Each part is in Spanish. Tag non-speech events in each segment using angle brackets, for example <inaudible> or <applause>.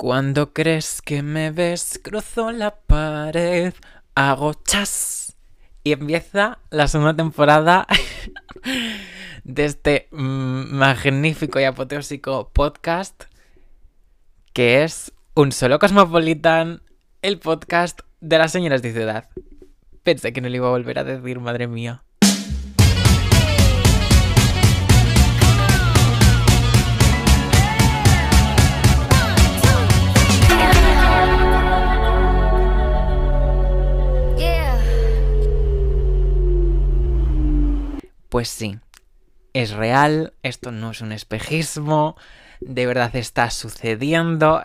Cuando crees que me ves, cruzo la pared, hago chas y empieza la segunda temporada <laughs> de este mm, magnífico y apoteósico podcast que es Un Solo Cosmopolitan, el podcast de las señoras de ciudad. Pensé que no le iba a volver a decir, madre mía. Pues sí, es real, esto no es un espejismo, de verdad está sucediendo.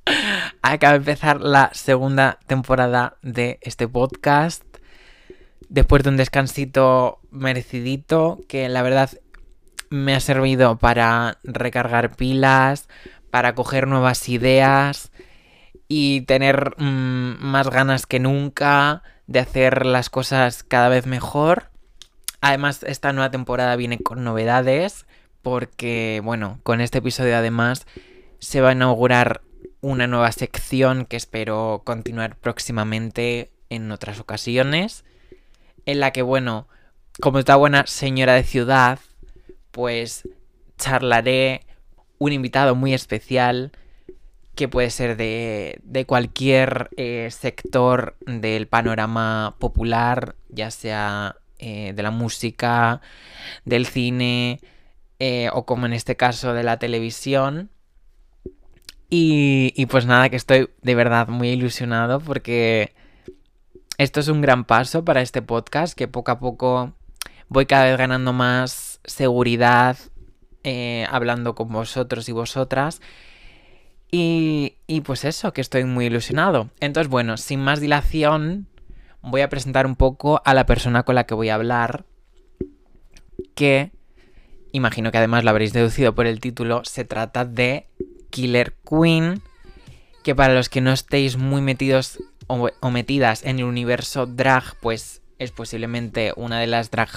<laughs> Acaba de empezar la segunda temporada de este podcast. Después de un descansito merecidito, que la verdad me ha servido para recargar pilas, para coger nuevas ideas y tener mm, más ganas que nunca de hacer las cosas cada vez mejor. Además, esta nueva temporada viene con novedades porque, bueno, con este episodio además se va a inaugurar una nueva sección que espero continuar próximamente en otras ocasiones, en la que, bueno, como esta buena señora de ciudad, pues charlaré un invitado muy especial que puede ser de, de cualquier eh, sector del panorama popular, ya sea eh, de la música, del cine eh, o como en este caso de la televisión. Y, pues nada, que estoy de verdad muy ilusionado porque esto es un gran paso para este podcast que poco a poco voy cada vez ganando más seguridad eh, hablando con vosotros y vosotras. Y, y, pues eso, que estoy muy ilusionado. Entonces, bueno, sin más dilación, voy a presentar un poco a la persona con la que voy a hablar, que imagino que además lo habréis deducido por el título, se trata de Killer Queen, que para los que no estéis muy metidos o, metidas en el universo drag, pues es posiblemente una de las drag,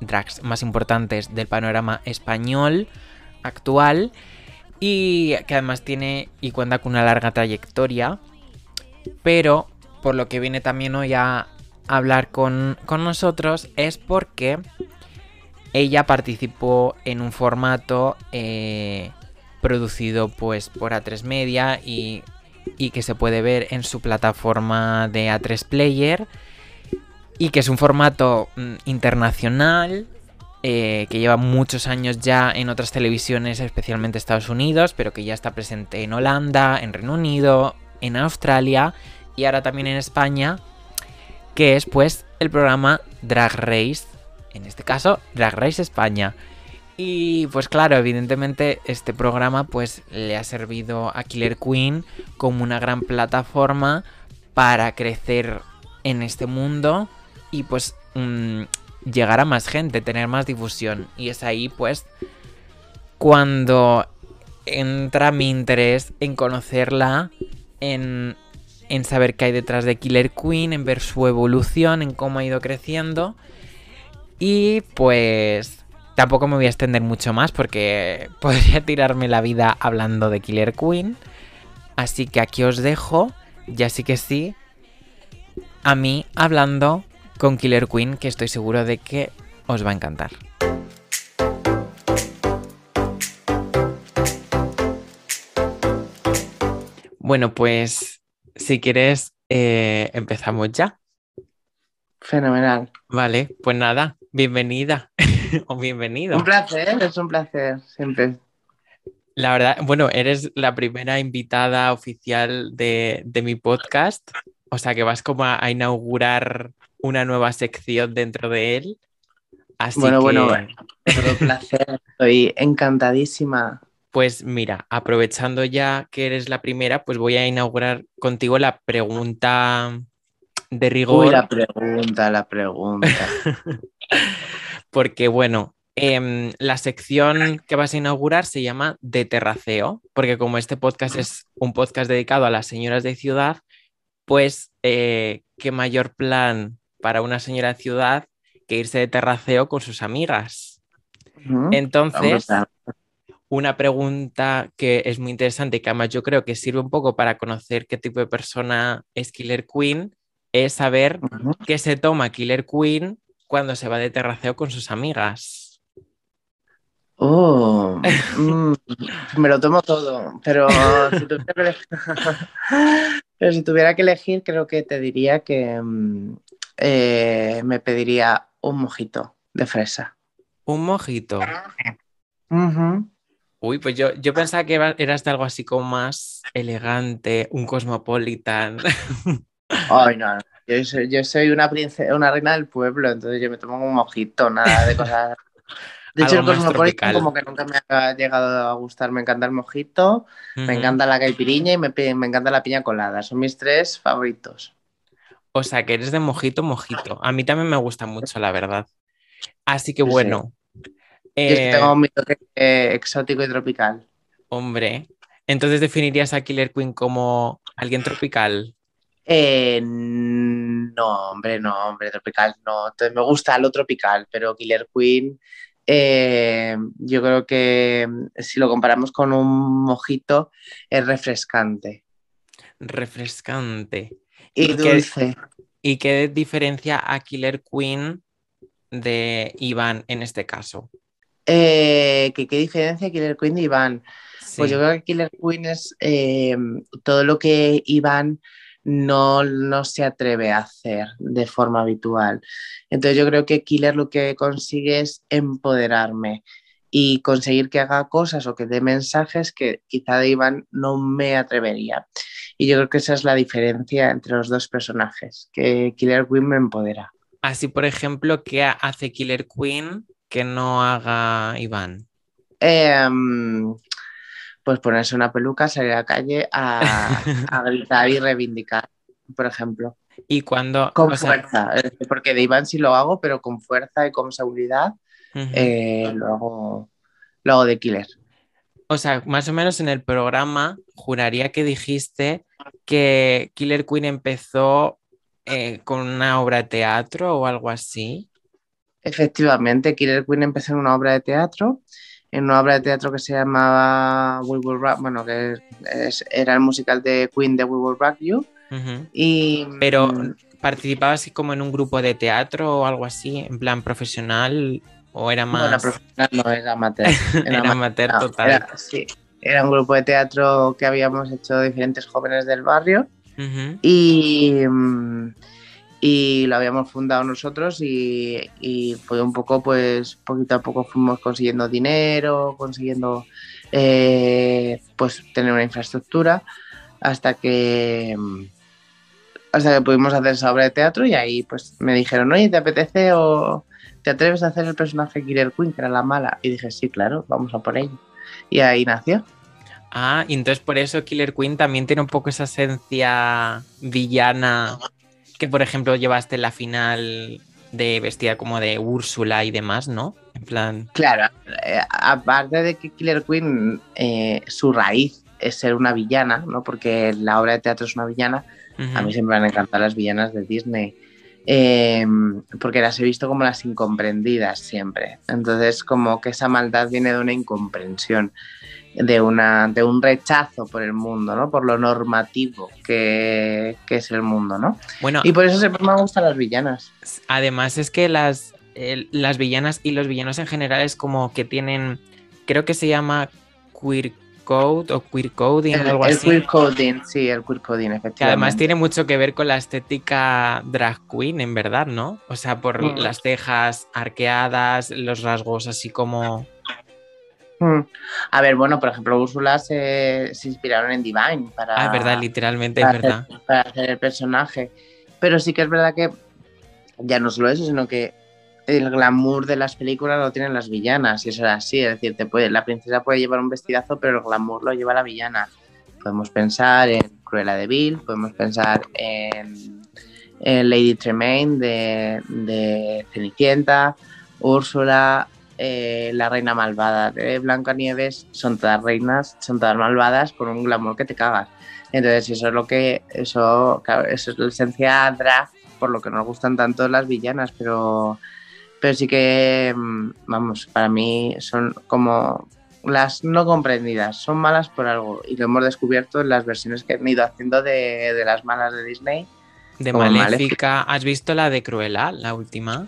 drags más importantes del panorama español actual y que además tiene y cuenta con una larga trayectoria, pero por lo que viene también hoy a hablar con, nosotros es porque ella participó en un formato eh, producido pues por A3 Media y, y, que se puede ver en su plataforma de A3 Player y que es un formato mm, internacional eh, que lleva muchos años ya en otras televisiones, especialmente Estados Unidos, pero que ya está presente en Holanda, en Reino Unido, en Australia y ahora también en España que es pues el programa Drag Race, en este caso Drag Race España. Y pues claro, evidentemente este programa pues le ha servido a Killer Queen como una gran plataforma para crecer en este mundo y pues mm, llegar a más gente, tener más difusión. Y es ahí pues cuando entra mi interés en conocerla, en en saber qué hay detrás de Killer Queen, en ver su evolución, en cómo ha ido creciendo. Y pues tampoco me voy a extender mucho más porque <laughs> podría tirarme la vida hablando de Killer Queen. Así que aquí os dejo, ya sí que sí, a mí hablando con Killer Queen, que estoy seguro de que os va a encantar. Bueno, pues si quieres, eh, empezamos ya. Fenomenal. Vale, pues nada, bienvenida <laughs> o bienvenido. Un placer, es un placer, siempre. La verdad, bueno, eres la primera invitada oficial de, mi podcast, o sea que vas como a, inaugurar una nueva sección dentro de él. Así bueno, que... bueno, bueno, un placer, estoy encantadísima pues mira, aprovechando ya que eres la primera, pues voy a inaugurar contigo la pregunta de rigor. Uy, la pregunta, la pregunta. <laughs> porque bueno, em, la sección que vas a inaugurar se llama De Terraceo, porque como este podcast es un podcast dedicado a las señoras de ciudad, pues eh, qué mayor plan para una señora de ciudad que irse de terraceo con sus amigas. Entonces, una pregunta que es muy interesante y que además yo creo que sirve un poco para conocer qué tipo de persona es Killer Queen, es saber qué se toma Killer Queen cuando se va de terraceo con sus amigas. Oh, <laughs> mm, me lo tomo todo, pero si, tuviera que elegir, <laughs> pero si tuviera que elegir, creo que te diría que mm, eh, me pediría un mojito de fresa. Un mojito. Ujú. Uy, pues yo, yo pensaba que era- eras de algo así como más elegante, un cosmopolitan. <laughs> Ay, no. Yo soy, yo soy una princesa, una reina del pueblo, entonces yo me tomo un mojito, nada de cosas. De hecho, el cosmopolitan como que nunca me ha llegado a gustar. Me encanta el mojito, me encanta la caipiriña y me, me encanta la piña colada. Son mis tres favoritos. O sea, que eres de mojito, mojito. A mí también me gusta mucho, la verdad. Así que Sí. Yo que eh, tengo mi toque eh, exótico y tropical. hombre, entonces definirías a Killer Queen como alguien tropical. Eh, no, hombre, no, hombre, tropical no. Entonces, me gusta lo tropical, pero Killer Queen, eh, yo creo que mm, si lo comparamos con un mojito, es refrescante Refrescante. y ¿Y qué- dulce. ¿Y qué diferencia a Killer Queen de Iván en este caso? Eh, ¿qué, qué diferencia Killer Queen de Iván? Pues Sí. yo creo que Killer Queen es eh, todo lo que Iván no, no se atreve a hacer de forma habitual. Entonces yo creo que Killer lo que consigue es empoderarme y conseguir que haga cosas o que dé mensajes que quizá de Iván no me atrevería. Y yo creo que esa es la diferencia entre los dos personajes, que Killer Queen me empodera. Así, por ejemplo, ¿qué hace Killer Queen que no haga Iván? Em, pues ponerse una peluca, salir a la calle a, a <laughs> gritar y reivindicar, por ejemplo. Y cuando, Con o fuerza, porque de Iván sí lo hago, pero con fuerza y con seguridad ujú. eh, lo, hago, lo hago de killer. O sea, más o menos en el programa juraría que dijiste que Killer Queen empezó eh, con una obra de teatro o algo así. Efectivamente, Killer Queen empezó en una obra de teatro, en una obra de teatro que se llamaba We Will Rock, bueno, que es- era el musical de Queen de We Will Rock You. Y, Pero mm, participabas así como en un grupo de teatro o algo así, en plan profesional o era más bueno, profesional no era amateur. <laughs> era ama- amateur No, total. era- sí, era un grupo de teatro que habíamos hecho diferentes jóvenes del barrio y, mm, y lo habíamos fundado nosotros y, fue un poco, pues poquito a poco fuimos consiguiendo dinero, consiguiendo eh, pues tener una infraestructura hasta que hasta que pudimos hacer esa obra de teatro y ahí pues me dijeron, oye, ¿te apetece o te atreves a hacer el personaje Killer Queen, que era la mala? Y dije, sí, claro, vamos a por ello. Y ahí nació. Ah, y entonces por eso Killer Queen también tiene un poco esa esencia villana que, por ejemplo, llevaste la final de vestida como de Úrsula y demás, ¿no? En plan, Claro, eh, aparte de que Killer Queen, eh, su raíz es ser una villana, ¿no? Porque la obra de teatro es una villana. A mí siempre me han encantado las villanas de Disney. eh, porque las he visto como las incomprendidas siempre. Entonces, como que esa maldad viene de una incomprensión, de, una, de un rechazo por el mundo, ¿no? Por lo normativo que, que es el mundo, ¿no? Bueno, Y por eso siempre me gustan las villanas. además es que las, el- las villanas y los villanos en general es como que tienen, creo que se llama queer code o queer coding o El, algo el así. queer coding, sí, el queer coding, efectivamente. Que además tiene mucho que ver con la estética drag queen, en verdad, ¿no? O sea, por Mm. las cejas arqueadas, los rasgos así como... Mm. A ver, bueno, por ejemplo, Úrsula se, se inspiraron en Divine para, Ah, es verdad, literalmente, es verdad. hacer, para hacer el personaje. Pero sí que es verdad que ya no solo eso, sino que el glamour de las películas lo tienen las villanas, y eso es así. Es decir, te puede, la princesa puede llevar un vestidazo, pero el glamour lo lleva la villana. Podemos pensar en Cruella de Vil, podemos pensar en, en Lady Tremaine de, de Cenicienta, Úrsula, eh, la reina malvada de Blancanieves, son todas reinas, son todas malvadas con un glamour que te cagas. Entonces, eso es lo que, eso, claro, eso es la esencia drag, por lo que nos gustan tanto las villanas, pero, pero sí que, mm, vamos, para mí son como las no comprendidas son malas por algo y lo hemos descubierto en las versiones que han ido haciendo de, de las malas de Disney. De Maléfica. Maléfica. ¿Has visto la de Cruella, la última?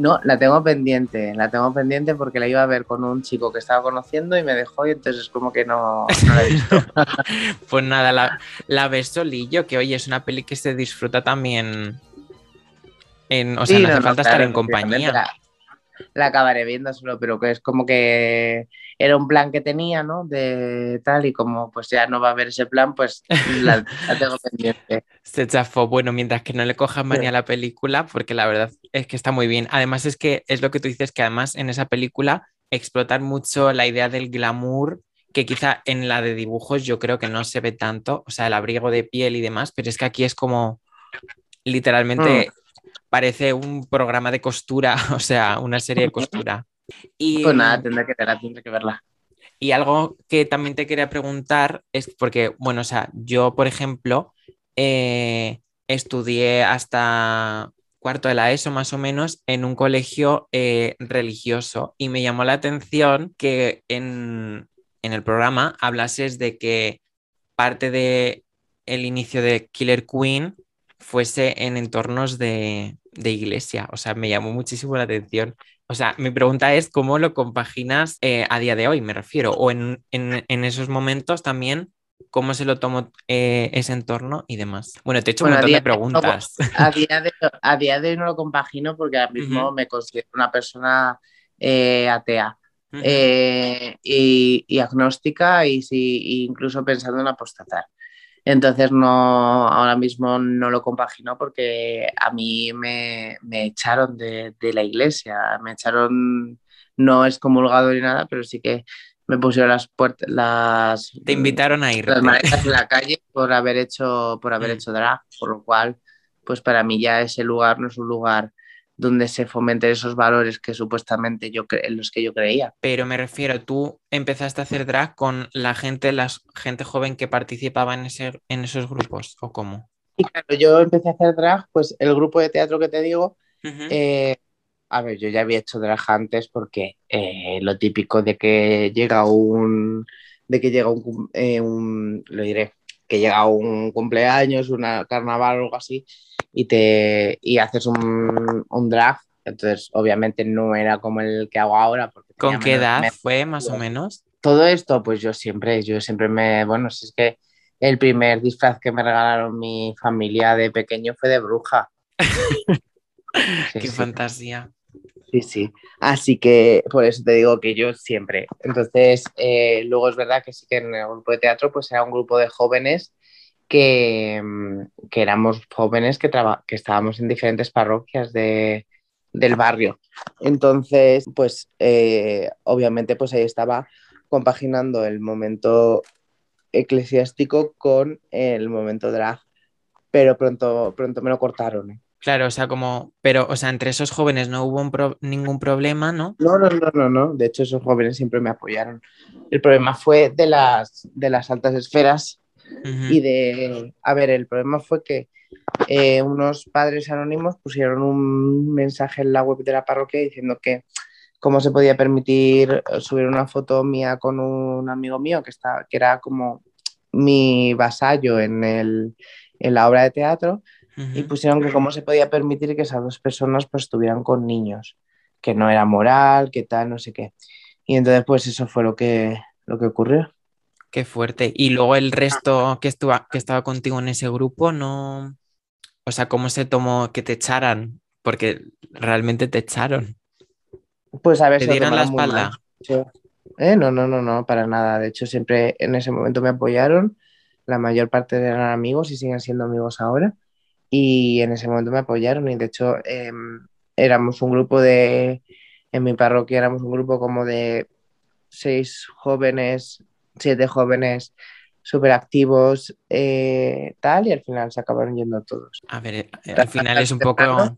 No, la tengo pendiente, la tengo pendiente porque la iba a ver con un chico que estaba conociendo y me dejó y entonces como que no, no la he visto. <laughs> Pues nada, la, la ves solillo, que oye, es una peli que se disfruta también. En, o sea, Sí, no hace no, no, falta claro, estar en compañía. La, la acabaré viendo solo, pero que es como que era un plan que tenía, ¿no? De tal y como pues ya no va a haber ese plan, pues la, la tengo <laughs> pendiente. Se chafó. Bueno, mientras que no le cojan manía a la película, porque la verdad es que está muy bien. Además, es que es lo que tú dices, que además en esa película explotan mucho la idea del glamour, que quizá en la de dibujos yo creo que no se ve tanto, o sea, el abrigo de piel y demás, pero es que aquí es como literalmente parece un programa de costura, <laughs> o sea, una serie de costura. Y, Pues nada, tendré que verla, tendré que verla. y algo que también te quería preguntar es porque, bueno, o sea, yo, por ejemplo, eh, estudié hasta cuarto de la ESO más o menos en un colegio eh, religioso y me llamó la atención que en, en el programa hablases de que parte de el inicio de Killer Queen fuese en entornos de, de iglesia. O sea, me llamó muchísimo la atención. O sea, mi pregunta es cómo lo compaginas eh, a día de hoy, me refiero, o en, en- en esos momentos también, cómo se lo tomó eh, ese entorno y demás. Bueno, te he hecho Bueno, un montón de preguntas. <laughs> A día, de, a día de hoy no lo compagino porque ahora mismo me considero una persona eh, atea eh, y, y agnóstica y sí, incluso pensando en apostatar. Entonces no, ahora mismo no lo compagino porque a mí me, me echaron de, de la iglesia, me echaron, no es comulgado ni nada, pero sí que me pusieron las puertas, las, Te invitaron a irte. las maletas en la calle <laughs> por haber hecho, por haber Mm. hecho drag, por lo cual, pues para mí ya ese lugar no es un lugar donde se fomenten esos valores que supuestamente yo en los que yo creía. Pero me refiero, tú empezaste a hacer drag con la gente, la gente joven que participaba en, ese, en esos grupos, ¿o cómo? Y claro, yo empecé a hacer drag, pues el grupo de teatro que te digo, eh, a ver, yo ya había hecho drag antes porque eh, lo típico de que llega un, de que llega un, eh, un- lo diré, que llega un cumpleaños, una carnaval o algo así, y te y haces un, un drag, entonces obviamente no era como el que hago ahora. Porque ¿Con qué menos- edad menos- fue más o menos? todo esto, pues yo siempre, yo siempre me, bueno, si es que el primer disfraz que me regalaron mi familia de pequeño fue de bruja. <laughs> Sí, Qué sí, fantasía. Sí, sí. Así que por eso te digo que yo siempre. Entonces, eh, luego es verdad que sí que en el grupo de teatro, pues era un grupo de jóvenes que, mm, que éramos jóvenes que, traba- que estábamos en diferentes parroquias de, del barrio. Entonces, pues eh, obviamente pues ahí estaba compaginando el momento eclesiástico con el momento drag, pero pronto, pronto me lo cortaron. ¿eh? Claro, o sea, como, pero, o sea, entre esos jóvenes no hubo un pro- ningún problema, ¿no? No, no, no, no, no. De hecho, esos jóvenes siempre me apoyaron. El problema fue de las, de las altas esferas Ujú. y de... A ver, el problema fue que eh, unos padres anónimos pusieron un mensaje en la web de la parroquia diciendo que cómo se podía permitir subir una foto mía con un amigo mío que, está, que era como mi vasallo en, el, en la obra de teatro y Ujú. pusieron que cómo se podía permitir que esas dos personas pues estuvieran con niños, que no era moral, que tal, no sé qué. Y entonces pues eso fue lo que, lo que ocurrió. Qué fuerte. Y luego el resto que, estuvo, que estaba contigo en ese grupo, no. O sea, ¿cómo se tomó que te echaran? Porque realmente te echaron. Pues a ver, ¿Te dieron la espalda? Eh, no, no, no, no, para nada. De hecho, siempre en ese momento me apoyaron. La mayor parte eran amigos y siguen siendo amigos ahora. Y en ese momento me apoyaron. Y de hecho, eh, éramos un grupo de. En mi parroquia éramos un grupo como de seis jóvenes, siete jóvenes súper activos, eh, tal. Y al final se acabaron yendo todos. A ver, eh, al final es un poco.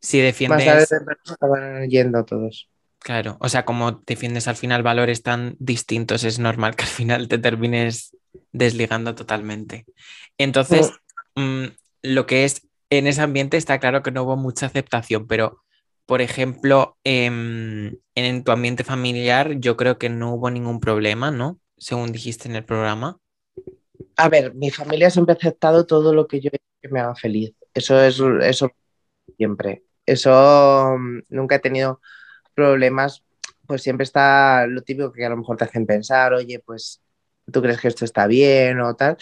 Si Más defiendes. tarde temprano se acabaron yendo todos. Claro, o sea, como defiendes al final valores tan distintos, es normal que al final te termines desligando totalmente. Entonces, mm, lo que es en ese ambiente está claro que no hubo mucha aceptación, pero por ejemplo, em, en tu ambiente familiar yo creo que no hubo ningún problema, ¿no? Según dijiste en el programa. A ver, mi familia siempre ha aceptado todo lo que yo que me haga feliz. Eso es eso siempre. Eso mm, nunca he tenido problemas, pues siempre está lo típico que a lo mejor te hacen pensar, oye, pues tú crees que esto está bien o tal,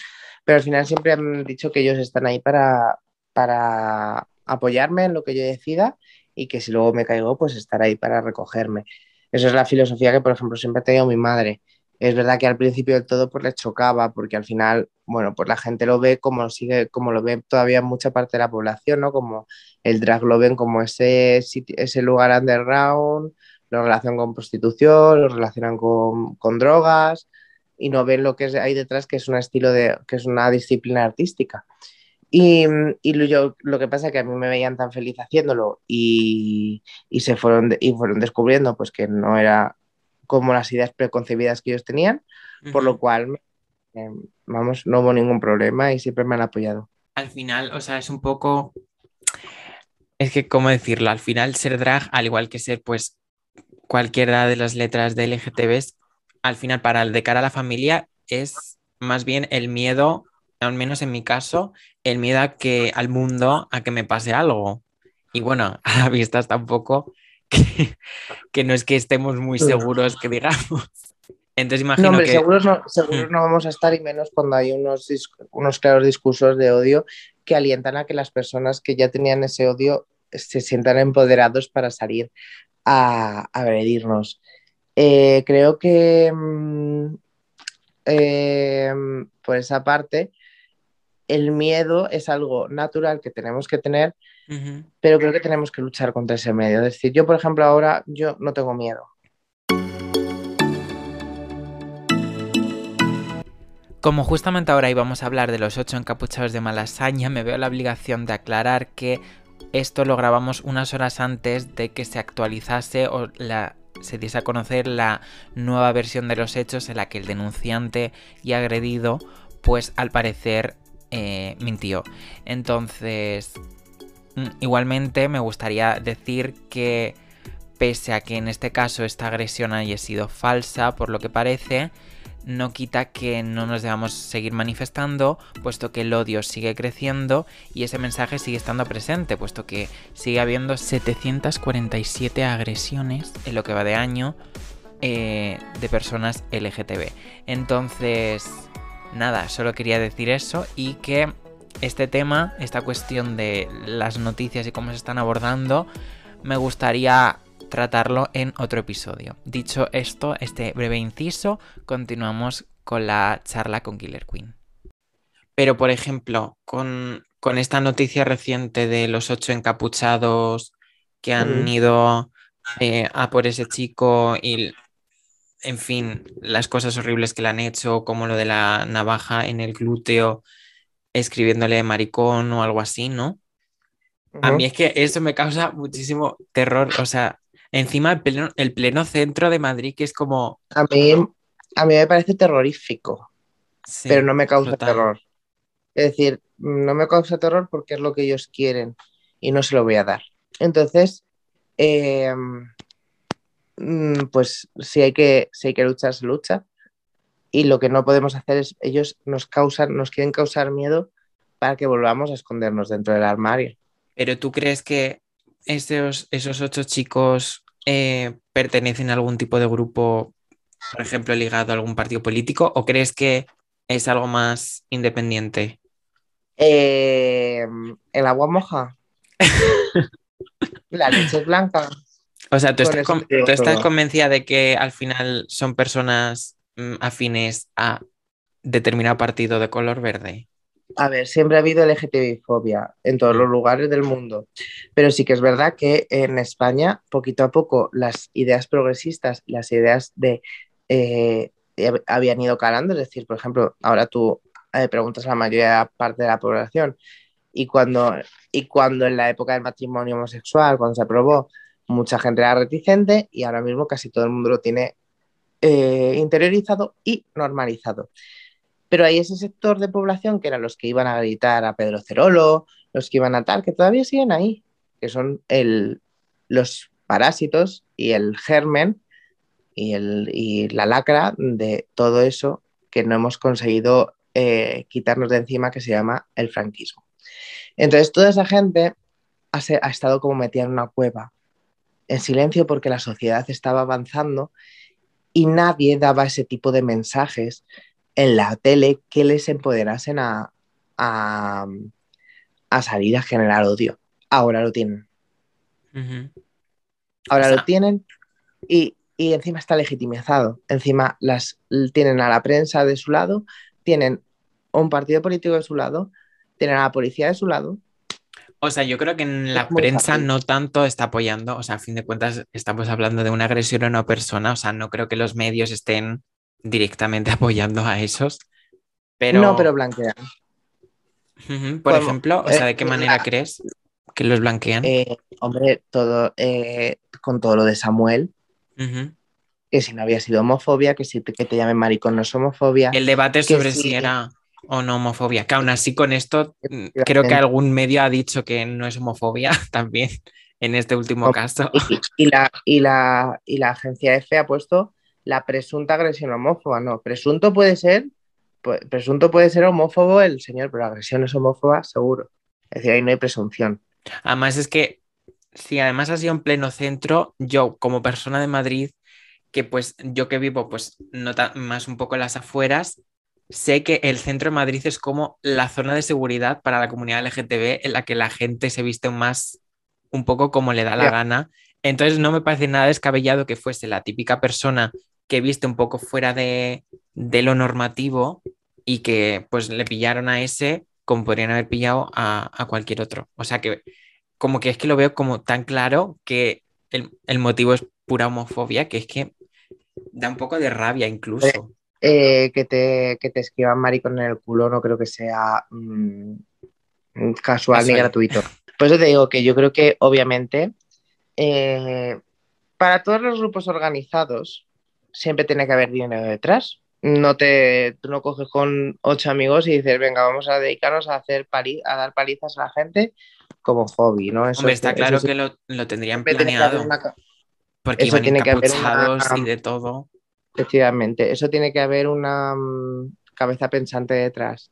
pero al final siempre han dicho que ellos están ahí para, para apoyarme en lo que yo decida y que si luego me caigo, pues estar ahí para recogerme. Esa es la filosofía que, por ejemplo, siempre ha tenido mi madre. Es verdad que al principio del todo pues le chocaba porque al final, bueno, pues la gente lo ve como sigue, como lo ve todavía mucha parte de la población, ¿no? Como el drag lo ven como ese, ese lugar underground, lo relacionan con prostitución, lo relacionan con, con drogas y no ven lo que hay detrás, que es un estilo de, que es una disciplina artística. Y, y yo, lo que pasa es que a mí me veían tan feliz haciéndolo y, y se fueron, y fueron descubriendo pues que no era como las ideas preconcebidas que ellos tenían, por lo cual, eh, vamos, no hubo ningún problema y siempre me han apoyado. Al final, o sea, es un poco, es que, ¿cómo decirlo? Al final ser drag, al igual que ser pues cualquiera de las letras de LGTB, al final para el de cara a la familia es más bien el miedo, al menos en mi caso, el miedo a que al mundo a que me pase algo. Y bueno, <laughs> a la vista está un poco <laughs> que, no es que estemos muy seguros que digamos. Entonces imagino no, hombre, que... Seguros, no, seguros no vamos a estar y menos cuando hay unos, unos claros discursos de odio que alientan a que las personas que ya tenían ese odio se sientan empoderados para salir a, agredirnos. Eh, creo que mm, eh, por esa parte el miedo es algo natural que tenemos que tener, pero creo que tenemos que luchar contra ese miedo. Es decir, yo por ejemplo ahora yo no tengo miedo. Como justamente ahora íbamos a hablar de los ocho encapuchados de Malasaña, me veo la obligación de aclarar que esto lo grabamos unas horas antes de que se actualizase o la, se diese a conocer la nueva versión de los hechos en la que el denunciante y agredido, pues al parecer eh, mintió. Entonces, mm, igualmente me gustaría decir que pese a que en este caso esta agresión haya sido falsa, por lo que parece, no quita que no nos debamos seguir manifestando, puesto que el odio sigue creciendo y ese mensaje sigue estando presente, puesto que sigue habiendo 747 agresiones en lo que va de año eh, de personas LGTB. Entonces, nada, solo quería decir eso y que este tema, esta cuestión de las noticias y cómo se están abordando, me gustaría tratarlo en otro episodio. Dicho esto, este breve inciso, continuamos con la charla con Killer Queen. Pero, por ejemplo, con, esta noticia reciente de los ocho encapuchados que han ido eh, a por ese chico y, en fin, las cosas horribles que le han hecho, como lo de la navaja en el glúteo, escribiéndole maricón o algo así, ¿no? A mí es que eso me causa muchísimo terror, o sea, Encima el pleno, el pleno centro de Madrid, que es como... A mí, a mí me parece terrorífico, pero no me causa terror. Es decir, no me causa terror porque es lo que ellos quieren y no se lo voy a dar. Entonces, em, mm, pues si hay, que, si hay que luchar, se lucha. Y lo que no podemos hacer es, ellos nos causan, nos quieren causar miedo para que volvamos a escondernos dentro del armario. Pero tú crees que esos, esos ocho chicos eh, pertenecen a algún tipo de grupo, por ejemplo, ligado a algún partido político, o crees que es algo más independiente? Eh, el agua moja. <laughs> La leche es blanca. O sea, ¿tú estás, ¿tú estás convencida de que al final son personas mm, afines a determinado partido de color verde? A ver, siempre ha habido LGTBI-fobia en todos los lugares del mundo, pero sí que es verdad que en España, poquito a poco, las ideas progresistas, las ideas de... Eh, habían ido calando, es decir, por ejemplo, ahora tú eh, preguntas a la mayoría parte de la población y cuando, y cuando en la época del matrimonio homosexual, cuando se aprobó, mucha gente era reticente y ahora mismo casi todo el mundo lo tiene eh, interiorizado y normalizado. Pero hay ese sector de población que eran los que iban a gritar a Pedro Cerolo, los que iban a tal, que todavía siguen ahí, que son los parásitos y el germen y la lacra de todo eso que no hemos conseguido eh, quitarnos de encima que se llama el franquismo. Entonces, toda esa gente ha, ha, estado como metida en una cueva, en silencio porque la sociedad estaba avanzando y nadie daba ese tipo de mensajes en la tele que les empoderasen a, a, a salir a generar odio. Ahora lo tienen. Ahora lo tienen y, y, encima está legitimizado. Encima las, tienen a la prensa de su lado, tienen un partido político de su lado, tienen a la policía de su lado. O sea, yo creo que en la prensa no tanto está apoyando, o sea, a fin de cuentas estamos hablando de una agresión a una persona, o sea, no creo que los medios estén directamente <laughs> apoyando a esos, pero... No, pero blanquean. Por ejemplo, o sea, ¿de qué eh, manera crees que los blanquean? Eh, hombre, todo eh, con todo lo de Samuel, que si no había sido homofobia, que si te, que te llamen maricón no es homofobia. El debate sobre si, era o no homofobia, que aún así con esto mm, creo que algún medio ha dicho que no es homofobia <laughs> también en este último caso. Y, la, y, la, y la agencia F ha puesto la presunta agresión homófoba, no, presunto puede ser presunto puede ser homófobo el señor, pero la agresión es homófoba, seguro. Es decir, ahí no hay presunción. Además es que, si además ha sido en pleno centro, yo como persona de Madrid, que pues yo que vivo pues nota más un poco en las afueras, sé que el centro de Madrid es como la zona de seguridad para la comunidad LGTB en la que la gente se viste más un poco como le da la gana. Entonces no me parece nada descabellado que fuese la típica persona que viste un poco fuera de, de lo normativo y que pues le pillaron a ese como podrían haber pillado a, a, cualquier otro. O sea que como que es que lo veo como tan claro que el, el motivo es pura homofobia, que es que da un poco de rabia incluso. Eh, que, te, que te escriban maricón en el culo no creo que sea mmm, casual ni gratuito. Por eso te digo que yo creo que obviamente eh, para todos los grupos organizados siempre tiene que haber dinero detrás. No te, tú no coges con ocho amigos y dices, venga, vamos a dedicarnos a hacer pali a dar palizas a la gente como hobby, ¿no? Eso Hombre, está claro que lo, lo, tendrían planeado. Porque eso tiene que haber una, y de todo. Efectivamente, eso tiene que haber una um, cabeza pensante detrás.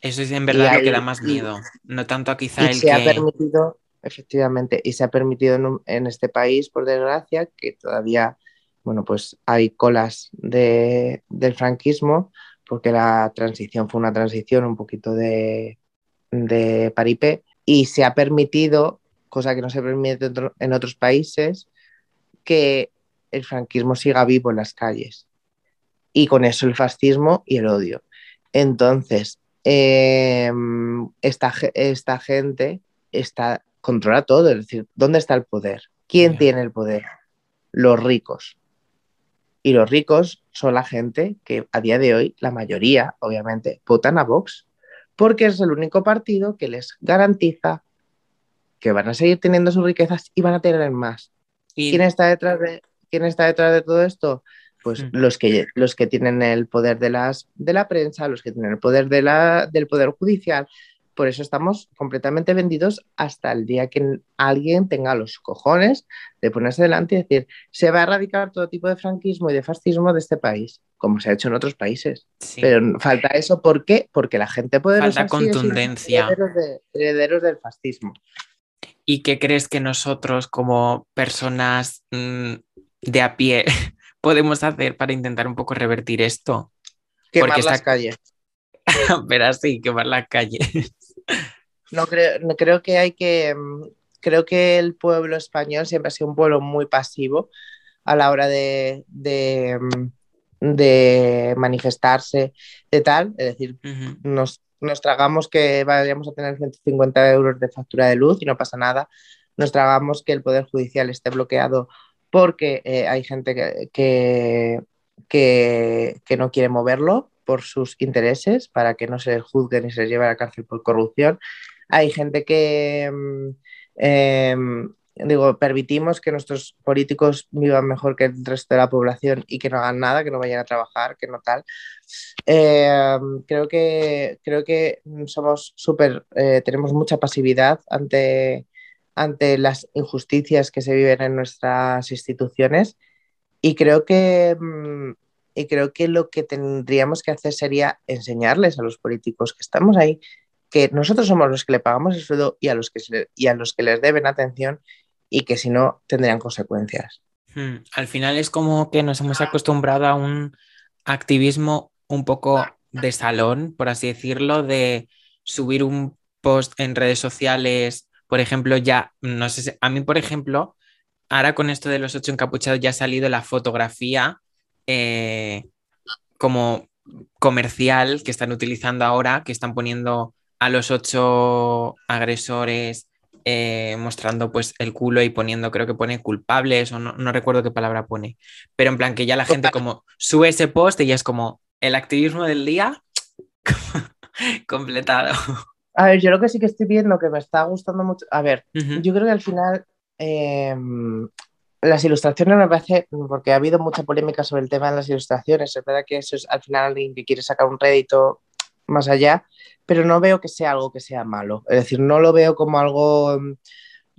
Eso es en verdad lo que da más miedo. no tanto quizá el se ha permitido, efectivamente, y se ha permitido en, en este país, por desgracia, que todavía bueno, pues hay colas de, del franquismo, porque la transición fue una transición un poquito de, de paripé, y se ha permitido, cosa que no se permite en otros países, que el franquismo siga vivo en las calles. Y con eso el fascismo y el odio. Entonces, eh, esta, esta, gente está, controla todo, es decir, ¿dónde está el poder? ¿Quién tiene el poder? Los ricos. Y los ricos son la gente que a día de hoy, la mayoría, obviamente, votan a Vox, porque es el único partido que les garantiza que van a seguir teniendo sus riquezas y van a tener más. Y... ¿Quién, está detrás de, ¿Quién está detrás de todo esto? Pues mm. los, que, los que tienen el poder de, las, de la prensa, los que tienen el poder de la, del poder judicial, por eso estamos completamente vendidos hasta el día que alguien tenga los cojones de ponerse delante y decir, se va a erradicar todo tipo de franquismo y de fascismo de este país, como se ha hecho en otros países. Pero falta eso, ¿por qué? Porque la gente puede... Falta contundencia. Herederos, del fascismo. ¿Y qué crees que nosotros como personas mmm, de a pie <laughs> podemos hacer para intentar un poco revertir esto? Quemar Porque las calles. <laughs> Pero así, quemar las calles. No creo, no, creo que hay que. Mm, creo que el pueblo español siempre ha sido un pueblo muy pasivo a la hora de, de, mm, de manifestarse, de tal. Es decir, uh -huh. nos, nos tragamos que vayamos a tener 150 euros de factura de luz y no pasa nada. Nos tragamos que el Poder Judicial esté bloqueado porque eh, hay gente que, que, que, que no quiere moverlo por sus intereses, para que no se juzguen y se les lleve a la cárcel por corrupción. Hay gente que, eh, digo, permitimos que nuestros políticos vivan mejor que el resto de la población y que no hagan nada, que no vayan a trabajar, que no tal. Eh, creo, que, creo que somos súper, eh, tenemos mucha pasividad ante, ante las injusticias que se viven en nuestras instituciones y creo que, mm, y creo que lo que tendríamos que hacer sería enseñarles a los políticos que estamos ahí que nosotros somos los que le pagamos el sueldo y a los que, y a los que les deben atención y que si no tendrían consecuencias. Hmm, al final es como que nos hemos acostumbrado a un activismo un poco de salón, por así decirlo, de subir un post en redes sociales, por ejemplo, ya, no sé, a mí, por ejemplo, ahora con esto de los ocho encapuchados ya ha salido la fotografía eh, como comercial que están utilizando ahora, que están poniendo a los ocho agresores eh, mostrando pues el culo y poniendo, creo que pone culpables o no, recuerdo qué palabra pone, pero en plan que ya la gente como sube ese post y ya es como el activismo del día <laughs> completado. A ver, yo lo que sí que estoy viendo que me está gustando mucho, a ver, yo creo que al final em, las ilustraciones me parece, porque ha habido mucha polémica sobre el tema de las ilustraciones, es verdad que eso es al final alguien que quiere sacar un rédito más allá, pero no veo que sea algo que sea malo. Es decir, no lo veo como algo, mm,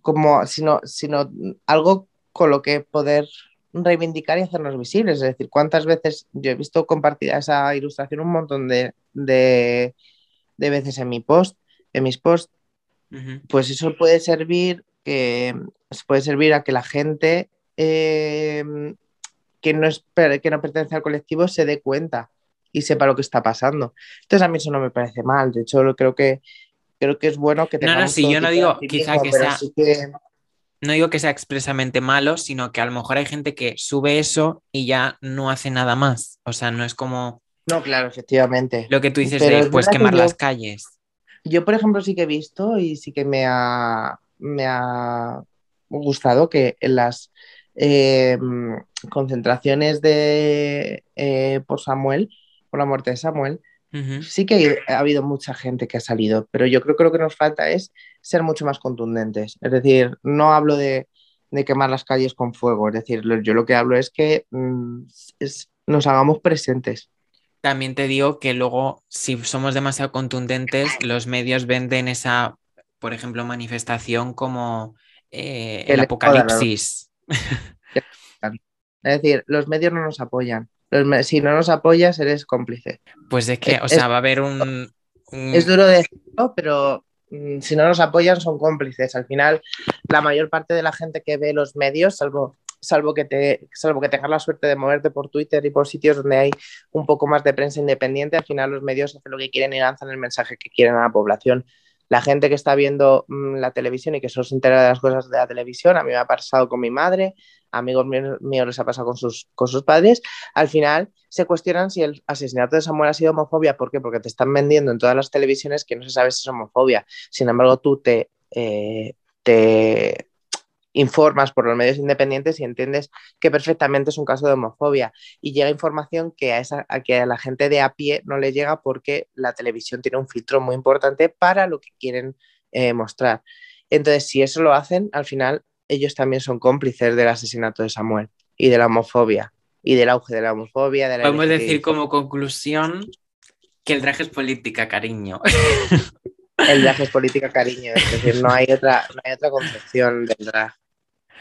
como, sino, sino algo con lo que poder reivindicar y hacernos visibles. Es decir, cuántas veces yo he visto compartida esa ilustración un montón de, de, veces en mi post, en mis posts, pues eso puede servir que puede servir a que la gente eh, que, no es, que no pertenece al colectivo se dé cuenta y sepa lo que está pasando. Entonces a mí eso no me parece mal, de hecho creo que creo que es bueno que tengamos... No, no, sí, yo no digo quizá que sea... No digo que sea expresamente malo, sino que a lo mejor hay gente que sube eso y ya no hace nada más. O sea, no es como... No, claro, efectivamente. Lo que tú dices de pues quemar las calles. Yo, por ejemplo, sí que he visto y sí que me ha, me ha gustado que en las eh, concentraciones de eh, por Samuel por la muerte de Samuel, sí que ha habido mucha gente que ha salido, pero yo creo que lo que nos falta es ser mucho más contundentes. Es decir, no hablo de, quemar las calles con fuego, es decir, yo lo que hablo es que mm, nos hagamos presentes. También te digo que luego, si somos demasiado contundentes, los medios venden esa, por ejemplo, manifestación como eh, el apocalipsis. <laughs> Es decir, los medios no nos apoyan si no nos apoyas, eres cómplice. Pues es que, o sea, va a haber un, Es duro decirlo, pero mm, si no nos apoyan, son cómplices. Al final, la mayor parte de la gente que ve los medios, salvo, salvo, que, te, salvo que tengas la suerte de moverte por Twitter y por sitios donde hay un poco más de prensa independiente, al final los medios hacen lo que quieren y lanzan el mensaje que quieren a la población la gente que está viendo mm, la televisión y que solo se entera de las cosas de la televisión, a mí me ha pasado con mi madre, amigos míos, les ha pasado con sus, con sus padres, al final se cuestionan si el asesinato de Samuel ha sido homofobia. ¿Por qué? Porque te están vendiendo en todas las televisiones que no se sabe si es homofobia. Sin embargo, tú te, eh, te informas por los medios independientes y entiendes que perfectamente es un caso de homofobia. Y llega información que a, esa, que a la gente de a pie no le llega porque la televisión tiene un filtro muy importante para lo que quieren eh, mostrar. Entonces, si eso lo hacen, al final ellos también son cómplices del asesinato de Samuel y de la homofobia y del auge de la homofobia. De Podemos decir como conclusión que el drag es política, cariño. <laughs> El drag es política, cariño. Es decir, no hay otra, no hay otra concepción del drag.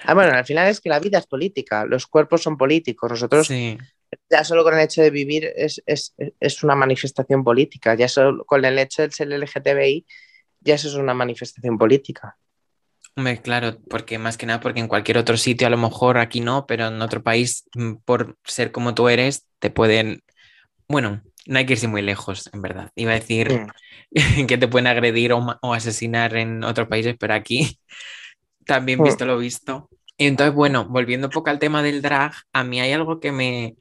Ah, bueno, al final es que la vida es política, los cuerpos son políticos. Nosotros, ya solo con el hecho de vivir, es, es, una manifestación política. Ya solo con el hecho de ser LGTBI, ya eso es una manifestación política. Hombre, claro, porque más que nada, porque en cualquier otro sitio, a lo mejor aquí no, pero en otro país, mm, por ser como tú eres, te pueden. Bueno, no hay que irse muy lejos, en verdad. Iba a decir <laughs> que te pueden agredir o, o asesinar en otros países, pero aquí <laughs> también visto lo visto. Y entonces, bueno, volviendo un poco al tema del drag, a mí hay algo que me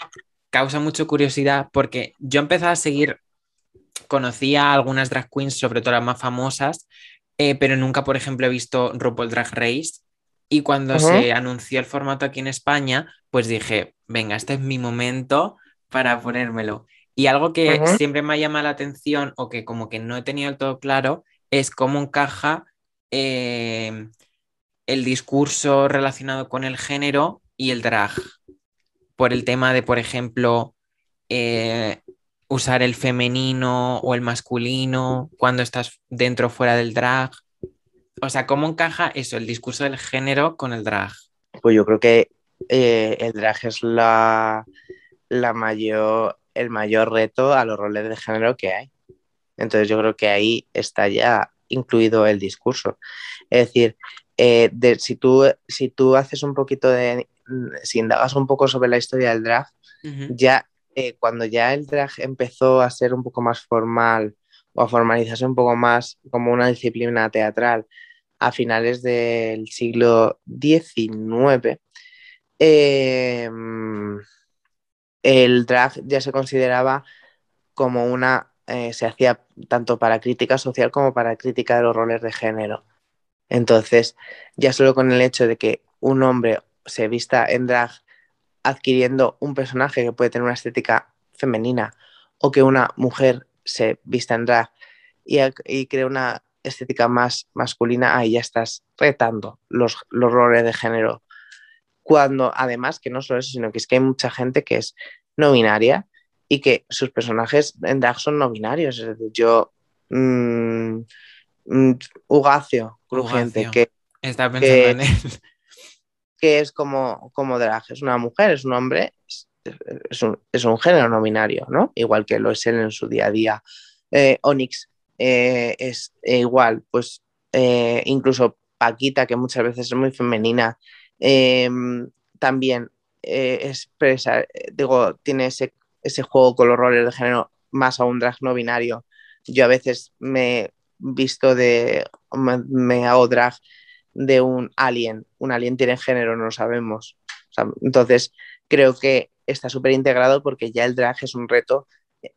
causa mucha curiosidad porque yo empecé a seguir, conocía a algunas drag queens, sobre todo las más famosas, eh, pero nunca, por ejemplo, he visto RuPaul Drag Race. Y cuando se anunció el formato aquí en España, pues dije, venga, este es mi momento para ponérmelo. Y algo que siempre me ha llamado la atención o que como que no he tenido del todo claro es cómo encaja eh, el discurso relacionado con el género y el drag. Por el tema de, por ejemplo, eh, usar el femenino o el masculino cuando estás dentro o fuera del drag. o sea, ¿cómo encaja eso, el discurso del género con el drag? Pues yo creo que eh, el drag es la, la mayor, el mayor reto a los roles de género que hay. Entonces yo creo que ahí está ya incluido el discurso. Es decir, eh, si, tú, si tú haces un poquito de, si indagas un poco sobre la historia del drag, ya eh, cuando ya el drag empezó a ser un poco más formal o a formalizarse un poco más como una disciplina teatral a finales del siglo XIX, em, el drag ya se consideraba como una, eh, se hacía tanto para crítica social como para crítica de los roles de género. Entonces, ya solo con el hecho de que un hombre se vista en drag adquiriendo un personaje que puede tener una estética femenina o que una mujer se vista en drag y, cree una estética más masculina, ahí ya estás retando los roles de género. Cuando además que no solo eso, sino que es que hay mucha gente que es no binaria y que sus personajes en drag son no binarios. Es decir, yo, mmm, Ugacio, Crujiente, que, Está pensando en él. <laughs> que es como, como drag, es una mujer, es un hombre, es, un, es un, género no binario, ¿no? Igual que lo es él en su día a día. Eh, Onyx eh, es eh, igual, pues eh, incluso Paquita, que muchas veces es muy femenina, em, también expresa, digo, tiene ese, ese, juego con los roles de género más un drag no binario. Yo a veces me visto de, me, hago drag de un alien, un alien tiene género, no lo sabemos. Entonces, creo que está súper integrado porque ya el drag es un reto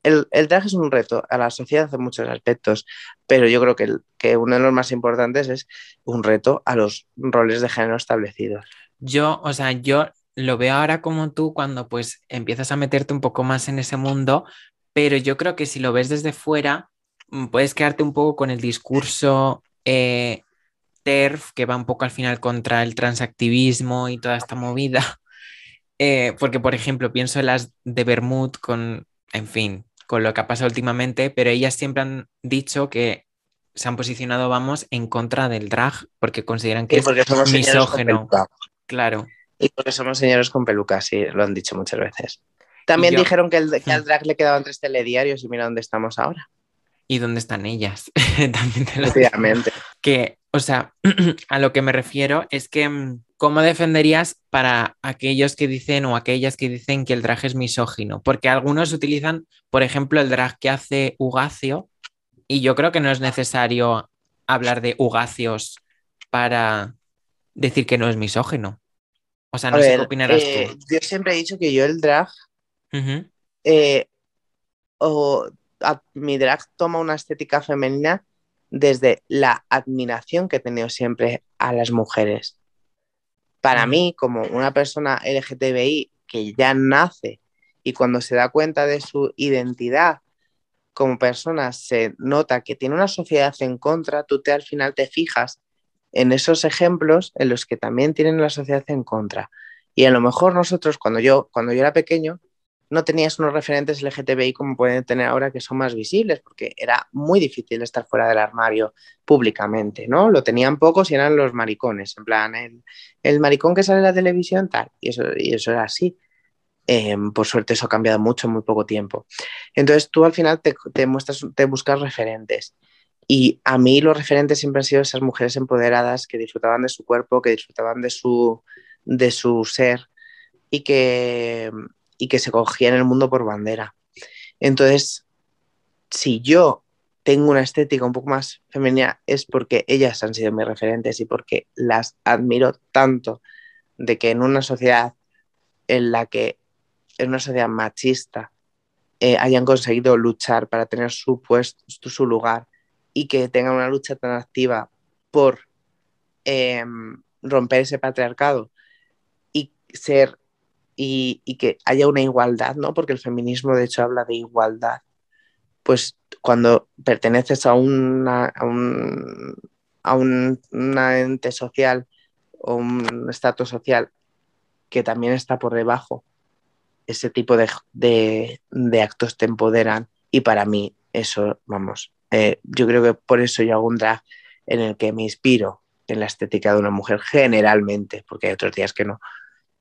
el, el, drag es un reto a la sociedad en muchos aspectos, pero yo creo que, que, uno de los más importantes es un reto a los roles de género establecidos. Yo, o sea, yo lo veo ahora como tú cuando pues empiezas a meterte un poco más en ese mundo, pero yo creo que si lo ves desde fuera, mm, puedes quedarte un poco con el discurso eh, TERF, que va un poco al final contra el transactivismo y toda esta movida. <laughs> Eh, porque, por ejemplo, pienso en las de Bermud con en fin, con lo que ha pasado últimamente, pero ellas siempre han dicho que se han posicionado, vamos, en contra del drag, porque consideran que porque es somos misógeno. Claro. Y porque somos señores con pelucas, sí, lo han dicho muchas veces. También yo... dijeron que, el, que, al <laughs> drag le quedaban tres telediarios y mira dónde estamos ahora. ¿Y dónde están ellas? <laughs> También te lo Obviamente. Que, o sea, <clears throat> a lo que me refiero es que mm, ¿cómo defenderías para aquellos que dicen o aquellas que dicen que el drag es misógino? Porque algunos utilizan, por ejemplo, el drag que hace Ugacio y yo creo que no es necesario hablar de Ugacios para decir que no es misógino. O sea, no a sé ver, qué opinarás eh, tú. Yo siempre he dicho que yo el drag, Uh -huh. eh, o a, mi drag toma una estética femenina desde la admiración que he tenido siempre a las mujeres para mí, como una persona LGTBI que ya nace y cuando se da cuenta de su identidad como persona se nota que tiene una sociedad en contra, tú te al final te fijas en esos ejemplos en los que también tienen la sociedad en contra. Y a lo mejor nosotros, cuando yo, cuando yo era pequeño, no tenías unos referentes LGTBI como pueden tener ahora que son más visibles, porque era muy difícil estar fuera del armario públicamente, ¿no? Lo tenían pocos y eran los maricones, en plan, el, el maricón que sale en la televisión, tal, y eso, y eso era así. Eh, por suerte eso ha cambiado mucho en muy poco tiempo. Entonces tú al final te, te, muestras, te buscas referentes. Y a mí los referentes siempre han sido esas mujeres empoderadas que disfrutaban de su cuerpo, que disfrutaban de su, de su ser y que, y que se cogían el mundo por bandera. Entonces, si yo tengo una estética un poco más femenina es porque ellas han sido mis referentes y porque las admiro tanto de que en una sociedad en la que, en una sociedad machista, eh, hayan conseguido luchar para tener su puesto, su lugar y que tengan una lucha tan activa por eh, romper ese patriarcado y ser y, que haya una igualdad, ¿no? Porque el feminismo de hecho habla de igualdad. Pues cuando perteneces a, una, a, un, a un ente social o un estatus social que también está por debajo, ese tipo de, de, de actos te empoderan y para mí eso, vamos, eh, yo creo que por eso yo hago un drag en el que me inspiro en la estética de una mujer generalmente, porque hay otros días que no,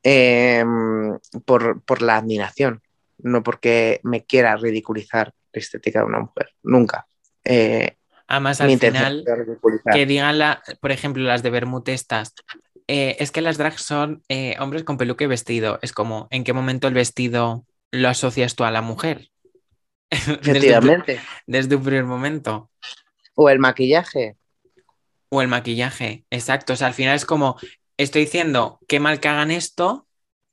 em, por, por la admiración, no porque me quiera ridiculizar la estética de una mujer, nunca. Eh, Además, al final, que digan, la, por ejemplo, las de Bermud estas, eh, es que las drags son eh, hombres con peluca y vestido. Es como, ¿en qué momento el vestido lo asocias tú a la mujer? <laughs> Efectivamente. desde un primer momento. O el maquillaje. O el maquillaje, exacto. O sea, al final es como, estoy diciendo, qué mal que hagan esto,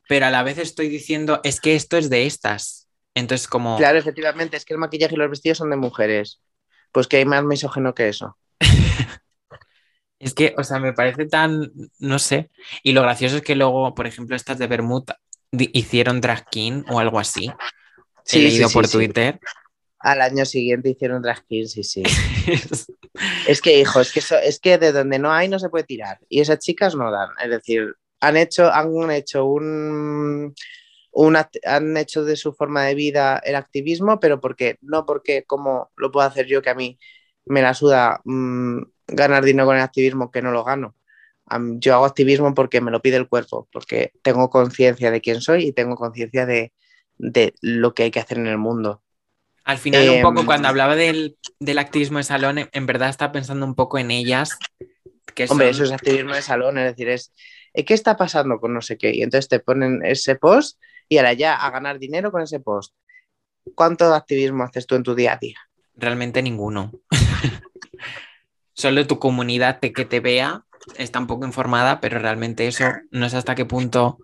pero a la vez estoy diciendo, es que esto es de estas. Entonces, como, Claro, efectivamente, es que el maquillaje y los vestidos son de mujeres. Pues que hay más misógeno que eso. <laughs> es que, o sea, me parece tan, no sé. Y lo gracioso es que luego, por ejemplo, estas de Bermud hicieron drag king o algo así. He leído por sí. Twitter. Al año siguiente hicieron drag king, sí, sí. <laughs> Es que, hijo, es que, es que de donde no hay no se puede tirar. Y esas chicas no dan. Es decir, han hecho, han hecho un, han hecho de su forma de vida el activismo, pero porque no porque como lo puedo hacer yo que a mí me la suda mm, ganar dinero con el activismo que no lo gano. Yo hago activismo porque me lo pide el cuerpo, porque tengo conciencia de quién soy y tengo conciencia de, de lo que hay que hacer en el mundo. Al final, un poco Em, cuando hablaba del, del activismo de salón, en- en verdad estaba pensando un poco en ellas. Que Hombre, son- eso es activismo de salón, es decir, es ¿eh, ¿qué está pasando con no sé qué? Y entonces te ponen ese post y ahora ya a ganar dinero con ese post. ¿Cuánto activismo haces tú en tu día a día? Realmente ninguno. <laughs> Solo tu comunidad de que te vea está un poco informada, pero realmente eso no sé hasta qué punto.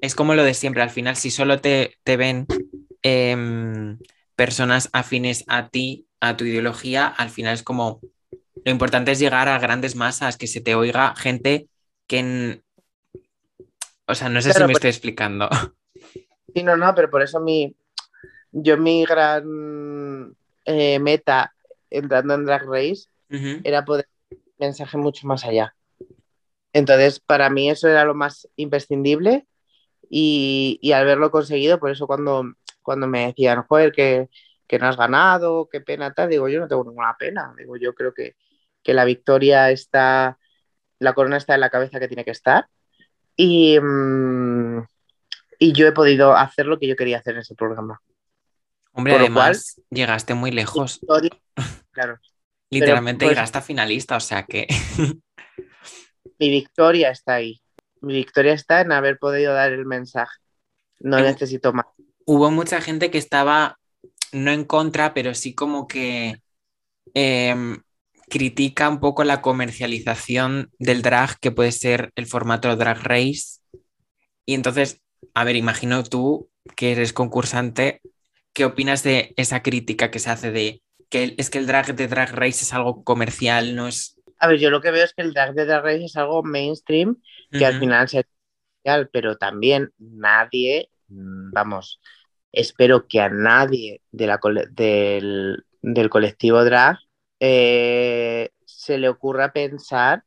Es como lo de siempre, al final, si solo te, te ven em, personas afines a ti, a tu ideología, al final es como. Lo importante es llegar a grandes masas, que se te oiga gente que. en- O sea, no sé si me estoy explicando. <laughs> Sí, no, no, pero por eso mi, yo mi gran eh, meta entrando en Drag Race era poder mensaje mucho más allá. Entonces, para mí eso era lo más imprescindible y, y al verlo conseguido, por eso cuando, cuando me decían, joder, que, que no has ganado, qué pena tal, digo, yo no tengo ninguna pena, digo, yo creo que, que la victoria está, la corona está en la cabeza que tiene que estar y, mm, y yo he podido hacer lo que yo quería hacer en ese programa. Hombre, Por además, llegaste muy lejos. Victoria, claro, <laughs> Literalmente pues- llegaste a finalista, o sea que. <laughs> mi victoria está ahí. Mi victoria está en haber podido dar el mensaje. No necesito más. Hubo mucha gente que estaba no en contra, pero sí como que em, critica un poco la comercialización del drag que puede ser el formato Drag Race. Y entonces, a ver, imagino tú que eres concursante, ¿qué opinas de esa crítica que se hace de que es que el drag de Drag Race es algo comercial, no es... A ver, yo lo que veo es que el drag de Drag Race es algo mainstream que al final se pero también nadie, mm, vamos, espero que a nadie de la del, del colectivo drag eh, se le ocurra pensar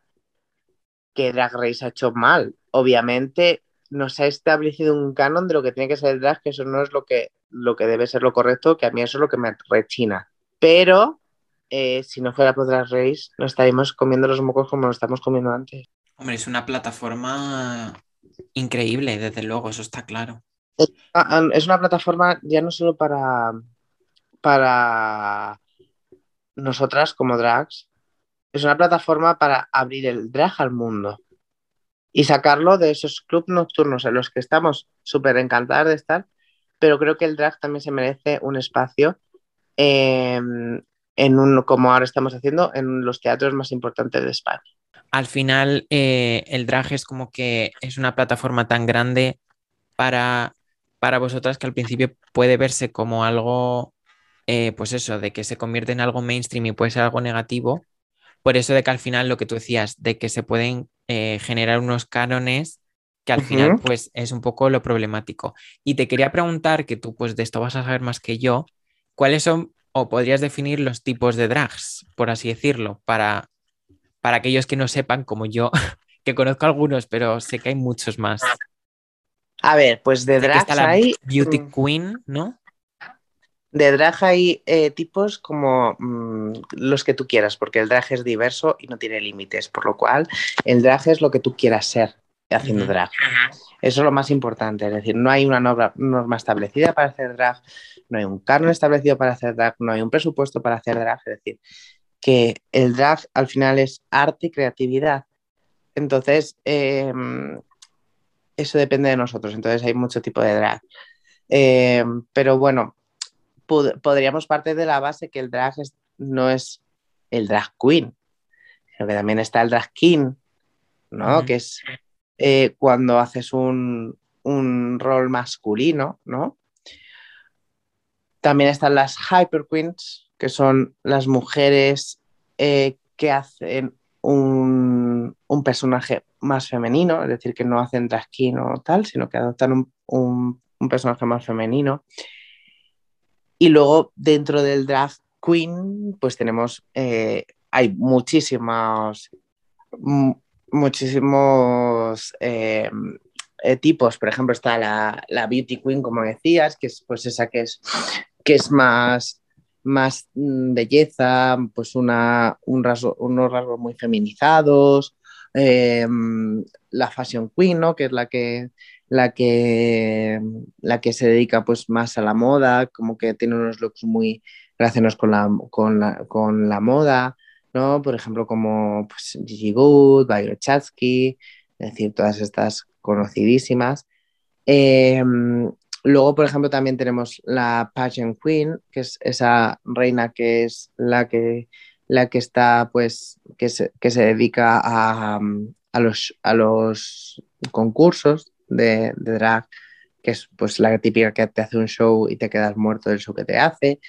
que Drag Race ha hecho mal. Obviamente nos ha establecido un canon de lo que tiene que ser drag, que eso no es lo que, lo que debe ser lo correcto, que a mí eso es lo que me rechina. Pero eh, si no fuera por Drag Race, nos estaríamos comiendo los mocos como lo estamos comiendo antes. Hombre, es una plataforma increíble, desde luego, eso está claro. Ah, ah, Es una plataforma ya no solo para, para nosotras como drags, es una plataforma para abrir el drag al mundo y sacarlo de esos clubs nocturnos en los que estamos súper encantadas de estar, pero creo que el drag también se merece un espacio eh, en un, como ahora estamos haciendo, en los teatros más importantes de España. al final eh, el drag es como que es una plataforma tan grande para, para vosotras que al principio puede verse como algo, eh, pues eso, de que se convierte en algo mainstream y puede ser algo negativo. Por eso de que al final lo que tú decías, de que se pueden eh, generar unos cánones que al final pues es un poco lo problemático. Y te quería preguntar, que tú pues de esto vas a saber más que yo, ¿cuáles son o podrías definir los tipos de drags, por así decirlo, para, para aquellos que no sepan, como yo, <laughs> que conozco algunos, pero sé que hay muchos más. A ver, pues de la hay... Beauty mm, Queen, ¿no? De drag hay eh, tipos como mm, los que tú quieras, porque el drag es diverso y no tiene límites, por lo cual el drag es lo que tú quieras ser haciendo drag. Eso es lo más importante, es decir, no hay una norma, norma establecida para hacer drag, no hay un canon establecido para hacer drag, no hay un presupuesto para hacer drag, es decir, que el drag al final es arte y creatividad. Entonces, eh, eso depende de nosotros, entonces hay mucho tipo de drag. Eh, pero bueno, pod- podríamos partir de la base que el drag es- no es el drag queen, sino que también está el drag king, ¿no? Que es eh, cuando haces un, un rol masculino, ¿no? También están las hyper queens, que son las mujeres eh, que hacen un, un personaje más femenino, es decir, que no hacen drag king o tal, sino que adoptan un, un- personaje más femenino. Y luego dentro del drag queen, pues tenemos, eh, hay muchísimos, mu- muchísimos eh, eh, tipos. Por ejemplo, está la, la beauty queen, como decías, que es pues esa que es, que es más, más mm, belleza, pues una, un rasgo- unos rasgos muy feminizados. Eh, la fashion queen, ¿no? Que es la que la que, la que se dedica pues más a la moda, como que tiene unos looks muy relacionados con la, con la, con la moda, ¿no? Por ejemplo, como pues, Gigi Good, Violet Chachki, es decir, todas estas conocidísimas. Eh, luego, por ejemplo, también tenemos la Pageant Queen, que es esa reina que es la que, la que está, pues, que se, que se dedica a, a, los, a los concursos de, de, drag, que es pues la típica que te hace un show y te quedas muerto del show que te hace.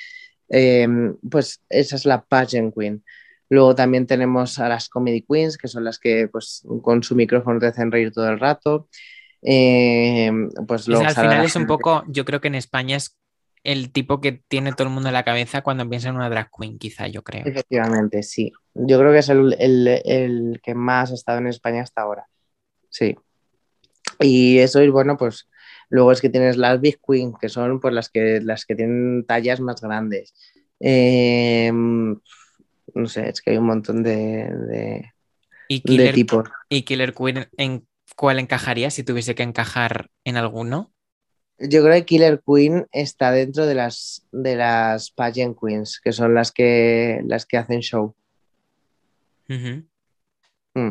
Eh, pues esa es la pageant queen. Luego también tenemos a las comedy queens, que son las que pues con su micrófono te hacen reír todo el rato. Eh, pues luego o sea, al final es un poco, yo creo que en España es el tipo que tiene todo el mundo en la cabeza cuando piensa en una drag queen, quizá, yo creo. Efectivamente, sí. Yo creo que es el, el, el que más ha estado en España hasta ahora. Sí. Y eso es bueno, pues luego es que tienes las Big Queen, que son pues las que, las que tienen tallas más grandes. Eh, no sé, es que hay un montón de, de, ¿Y Killer, de tipos. ¿Y Killer Queen en cuál encajaría si tuviese que encajar en alguno? Yo creo que Killer Queen está dentro de las de las pageant queens, que son las que las que hacen show. Uh -huh. mm.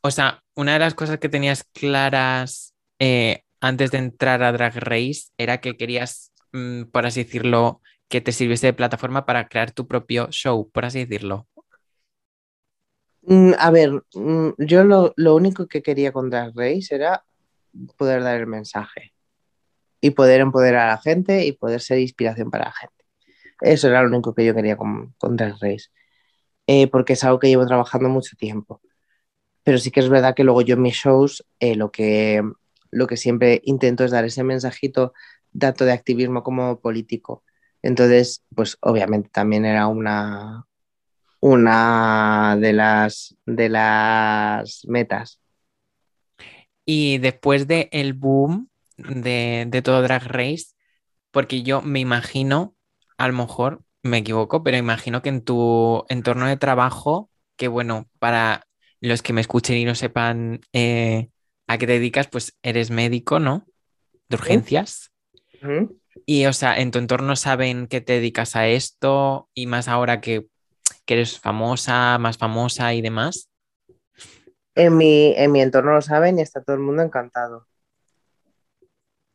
O sea, una de las cosas que tenías claras eh, antes de entrar a Drag Race era que querías, mm, por así decirlo, que te sirviese de plataforma para crear tu propio show, por así decirlo. Mm, a ver, yo lo, lo, único que quería con Drag Race era poder dar el mensaje y poder empoderar a la gente y poder ser inspiración para la gente. Eso era lo único que yo quería con, con Drag Race, eh, porque es algo que llevo trabajando mucho tiempo. Pero sí que es verdad que luego yo en mis shows eh, lo, que, lo que siempre intento es dar ese mensajito tanto de activismo como político. Entonces, pues obviamente también era una, una de las, de las metas. Y después del el boom de, de, todo Drag Race, porque yo me imagino, a lo mejor me equivoco, pero imagino que en tu entorno de trabajo, que bueno, para los que me escuchen y no sepan eh, a qué te dedicas, pues eres médico, ¿no? De urgencias. Uh -huh. Y, o sea, en tu entorno saben que te dedicas a esto y más ahora que, que eres famosa, más famosa y demás. En mi, en mi entorno lo saben y está todo el mundo encantado.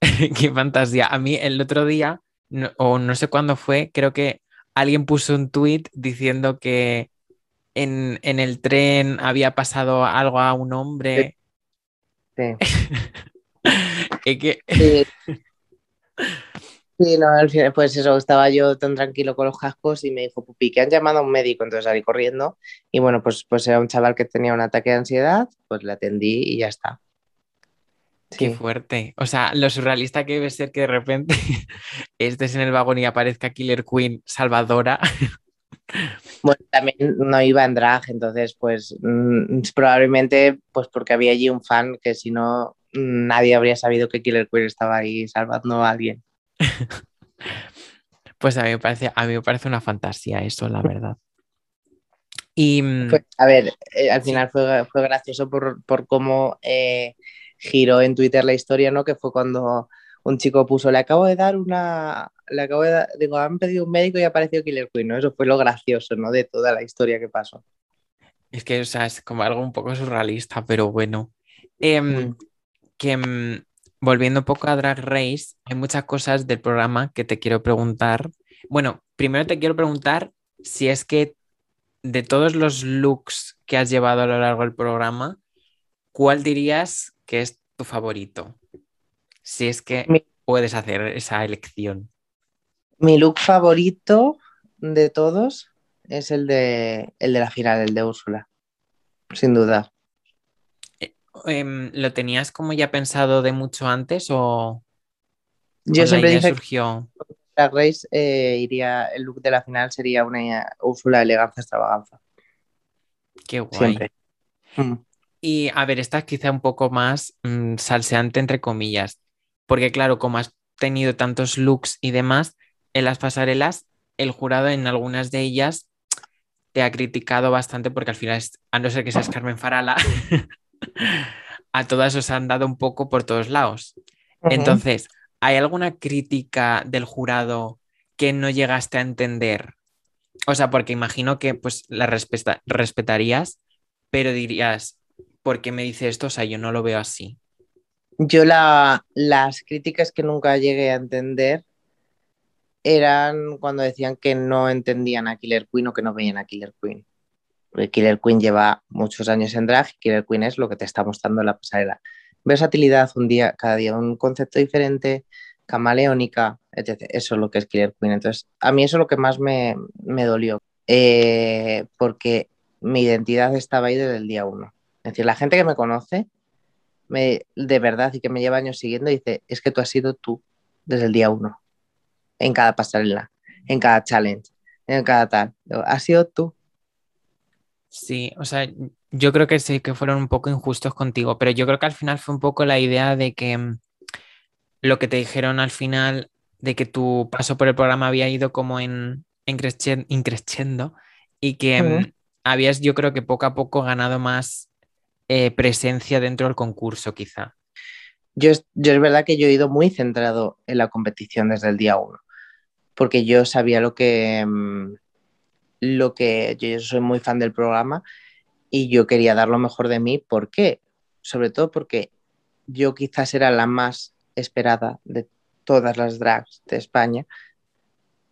<laughs> Qué fantasía. A mí el otro día, no, o no sé cuándo fue, creo que alguien puso un tweet diciendo que en, en el tren había pasado algo a un hombre. Sí. <laughs> que... sí. Sí, no, al final, pues eso, estaba yo tan tranquilo con los cascos y me dijo, Pupi, que han llamado a un médico, entonces salí corriendo y bueno, pues, pues era un chaval que tenía un ataque de ansiedad, pues le atendí y ya está. Qué sí. fuerte. O sea, lo surrealista que debe ser que de repente <laughs> estés en el vagón y aparezca Killer Queen salvadora. <laughs> Bueno, también no iba en drag, entonces pues mmm, probablemente pues porque había allí un fan que si no nadie habría sabido que Killer Queen estaba ahí salvando a alguien. <laughs> Pues a mí me parece, a mí me parece una fantasía eso, la verdad. Y mm, a ver, eh, al final fue, fue gracioso por, por cómo eh, giró en Twitter la historia, ¿no? Que fue cuando un chico puso, le acabo de dar una, le acabo de dar, digo, han pedido un médico y ha aparecido Killer Queen, ¿no? Eso fue lo gracioso, ¿no? De toda la historia que pasó. Es que, o sea, es como algo un poco surrealista, pero bueno. Em, Mm. que mm, volviendo un poco a Drag Race, hay muchas cosas del programa que te quiero preguntar. Bueno, primero te quiero preguntar si es que de todos los looks que has llevado a lo largo del programa, ¿cuál dirías que es tu favorito? Si es que Mi- puedes hacer esa elección. Mi look favorito de todos es el de, el de la final, el de Úrsula, sin duda. Em, ¿lo tenías como ya pensado de mucho antes o Yo la siempre dije que surgió? Drag Race eh, iría, el look de la final sería una Úrsula elegancia extravaganza, Qué guay. siempre. Mm. Y a ver, esta es quizá un poco más mm, salseante entre comillas, porque claro, como has tenido tantos looks y demás, en las pasarelas, el jurado en algunas de ellas te ha criticado bastante porque al final, a no ser que seas Carmen Farala, <laughs> a todas os han dado un poco por todos lados. Entonces, ¿hay alguna crítica del jurado que no llegaste a entender? O sea, porque imagino que pues la respeta- respetarías, pero dirías, ¿por qué me dice esto? O sea, yo no lo veo así. Yo la, las críticas que nunca llegué a entender eran cuando decían que no entendían a Killer Queen o que no veían a Killer Queen. Porque Killer Queen lleva muchos años en drag Killer Queen es lo que te está mostrando en la pasarela. Versatilidad, un día, cada día un concepto diferente, camaleónica, etc. Eso es lo que es Killer Queen. Entonces, a mí eso es lo que más me, me dolió. Eh, porque mi identidad estaba ahí desde el día uno. Es decir, la gente que me conoce me, de verdad y que me lleva años siguiendo, dice, es que tú has sido tú desde el día uno, en cada pasarela, en cada challenge, en cada tal. Has sido tú. Sí, o sea, yo creo que sí que fueron un poco injustos contigo, pero yo creo que al final fue un poco la idea de que mm, lo que te dijeron al final, de que tu paso por el programa había ido como en, en increciendo y que mm, habías, yo creo que poco a poco ganado más eh, presencia dentro del concurso, quizá. Yo, es- verdad que yo he ido muy centrado en la competición desde el día uno, porque yo sabía lo que, mm, lo que yo, yo soy muy fan del programa y yo quería dar lo mejor de mí. ¿Por qué? Sobre todo porque yo quizás era la más esperada de todas las drags de España,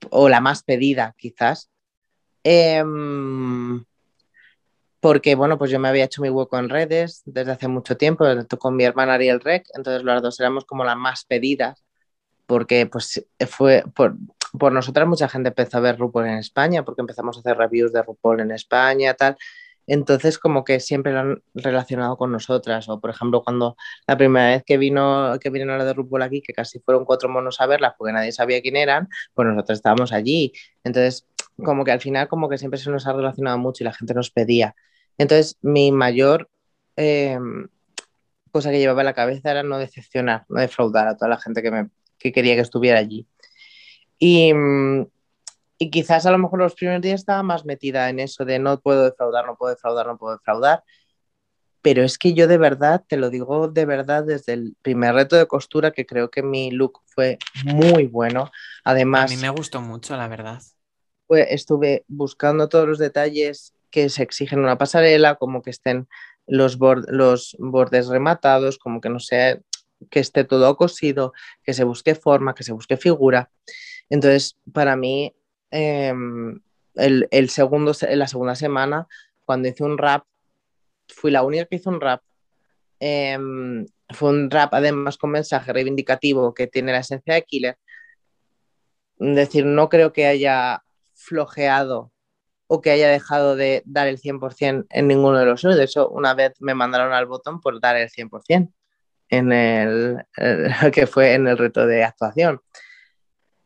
o la más pedida quizás. Em, porque, bueno, pues yo me había hecho mi hueco en redes desde hace mucho tiempo, con mi hermana Ariel Rec, entonces las dos éramos como las más pedidas, porque pues fue por, por nosotras mucha gente empezó a ver RuPaul en España, porque empezamos a hacer reviews de RuPaul en España, tal. Entonces, como que siempre lo han relacionado con nosotras. O, por ejemplo, cuando la primera vez que vino, que vinieron la de RuPaul aquí, que casi fueron cuatro monos a verla porque nadie sabía quién eran, pues nosotros estábamos allí. Entonces, como que al final, como que siempre se nos ha relacionado mucho y la gente nos pedía. Entonces, mi mayor eh, cosa que llevaba en la cabeza era no decepcionar, no defraudar a toda la gente que, me, que quería que estuviera allí. Y, y, quizás a lo mejor los primeros días estaba más metida en eso de no puedo defraudar, no puedo defraudar, no puedo defraudar. Pero es que yo de verdad, te lo digo de verdad, desde el primer reto de costura, que creo que mi look fue muy bueno. Además, a mí me gustó mucho, la verdad. Pues estuve buscando todos los detalles que se exigen en una pasarela, como que estén los, bord los bordes rematados, como que no sea que esté todo cosido, que se busque forma, que se busque figura. Entonces, para mí, eh, el, segundo, la segunda semana, cuando hice un rap, fui la única que hizo un rap. Eh, fue un rap además con mensaje reivindicativo que tiene la esencia de Killer. Es decir, no creo que haya flojeado o que haya dejado de dar el 100% en ninguno de los De hecho, una vez me mandaron al botón por dar el 100% en el, el, <laughs> que fue en el reto de actuación.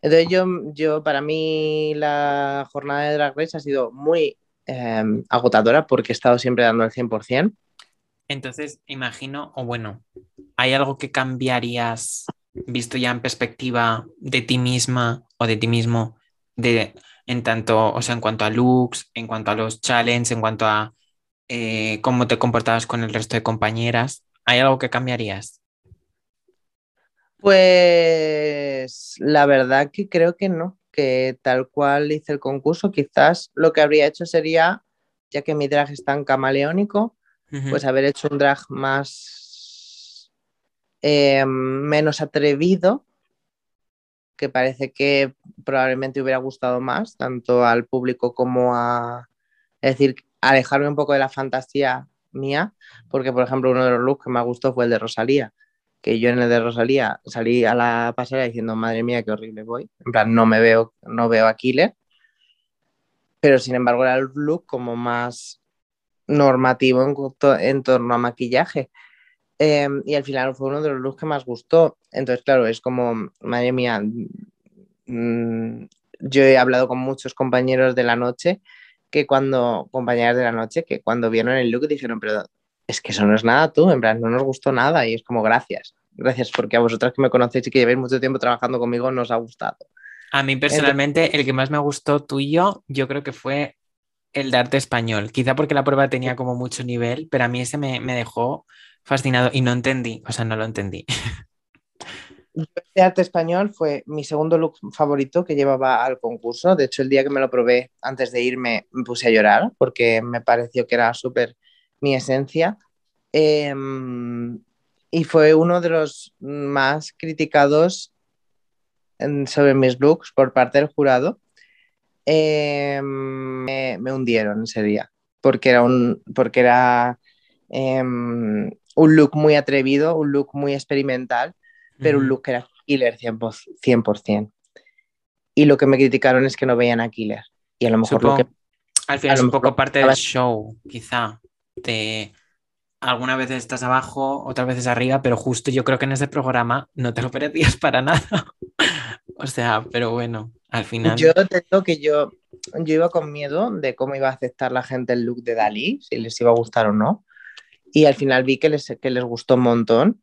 Entonces yo, yo, para mí la jornada de Drag Race ha sido muy eh, agotadora porque he estado siempre dando el 100%. Entonces, imagino, o bueno, ¿hay algo que cambiarías visto ya en perspectiva de ti misma o de ti mismo de, en tanto, o sea, en cuanto a looks, en cuanto a los challenges, en cuanto a eh, cómo te comportabas con el resto de compañeras? ¿Hay algo que cambiarías? Pues la verdad que creo que no, que tal cual hice el concurso, quizás lo que habría hecho sería, ya que mi drag es tan camaleónico, pues haber hecho un drag más eh, menos atrevido, que parece que probablemente hubiera gustado más, tanto al público como a, es decir, alejarme un poco de la fantasía mía, porque por ejemplo uno de los looks que me gustó fue el de Rosalía, que yo en el de Rosalía salí a la pasarela diciendo, madre mía, qué horrible voy, en plan, no me veo, no veo a Killer, pero sin embargo era el look como más normativo en, torno a maquillaje. Em, y al final fue uno de los looks que más gustó. Entonces, claro, es como, madre mía, mm, yo he hablado con muchos compañeros de la noche que cuando, compañeras de la noche, que cuando vieron el look dijeron, pero es que eso no es nada tú, en plan, no nos gustó nada y es como gracias. Gracias porque a vosotras que me conocéis y que llevéis mucho tiempo trabajando conmigo nos ha gustado. A mí personalmente el que más me gustó tuyo yo creo que fue el de arte español. Quizá porque la prueba tenía como mucho nivel, pero a mí ese me, dejó fascinado y no entendí, o sea, no lo entendí. El de arte español fue mi segundo look favorito que llevaba al concurso. De hecho, el día que me lo probé antes de irme me puse a llorar porque me pareció que era súper mi esencia. Em, y fue uno de los más criticados sobre mis looks por parte del jurado eh, me, hundieron ese día, porque era un, porque era, em, un look muy atrevido, un look muy experimental, pero un look que era killer 100%, Y lo que me criticaron es que no veían a killer. Y a lo mejor lo que... Al final es un poco parte del show, quizá. De alguna vez estás abajo, otras veces arriba, pero justo yo creo que en ese programa no te lo perdías para nada. <laughs> <laughs> o sea, pero bueno. Al final. Yo tengo que yo, yo iba con miedo de cómo iba a aceptar la gente el look de Dalí, si les iba a gustar o no. Y al final vi que les, que les gustó un montón.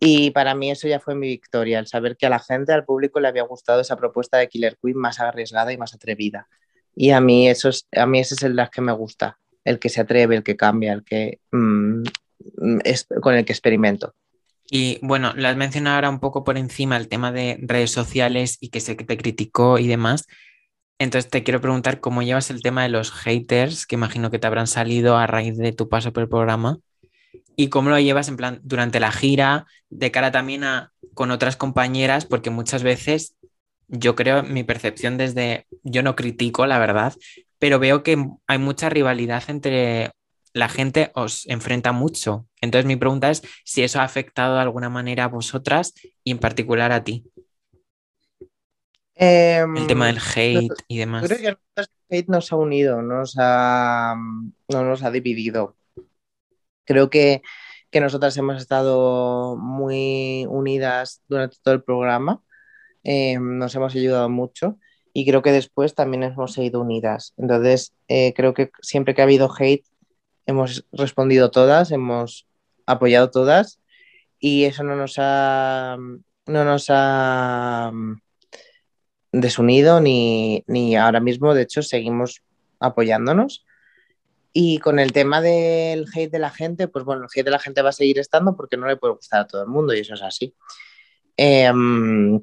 Y para mí eso ya fue mi victoria, el saber que a la gente, al público le había gustado esa propuesta de Killer Queen más arriesgada y más atrevida. Y a mí, eso es, a mí ese es el drag que me gusta, el que se atreve, el que cambia, el que mm, es, con el que experimento. Y bueno, has mencionado ahora un poco por encima el tema de redes sociales y que se te criticó y demás. Entonces te quiero preguntar cómo llevas el tema de los haters, que imagino que te habrán salido a raíz de tu paso por el programa, y cómo lo llevas en plan durante la gira, de cara también a con otras compañeras, porque muchas veces yo creo, mi percepción desde, yo no critico, la verdad, pero veo que hay mucha rivalidad entre la gente os enfrenta mucho. Entonces mi pregunta es si eso ha afectado de alguna manera a vosotras y en particular a ti. el tema del em, hate y demás. Creo que el hate nos ha unido, nos ha, no nos ha dividido. Creo que, que nosotras hemos estado muy unidas durante todo el programa, em, nos hemos ayudado mucho y creo que después también hemos seguido unidas. Entonces, eh, creo que siempre que ha habido hate hemos respondido todas, hemos apoyado todas y eso no nos ha, no nos ha mm, desunido ni, ahora mismo, de hecho, seguimos apoyándonos. Y con el tema del hate de la gente, pues bueno, el hate de la gente va a seguir estando porque no le puede gustar a todo el mundo y eso es así. Em,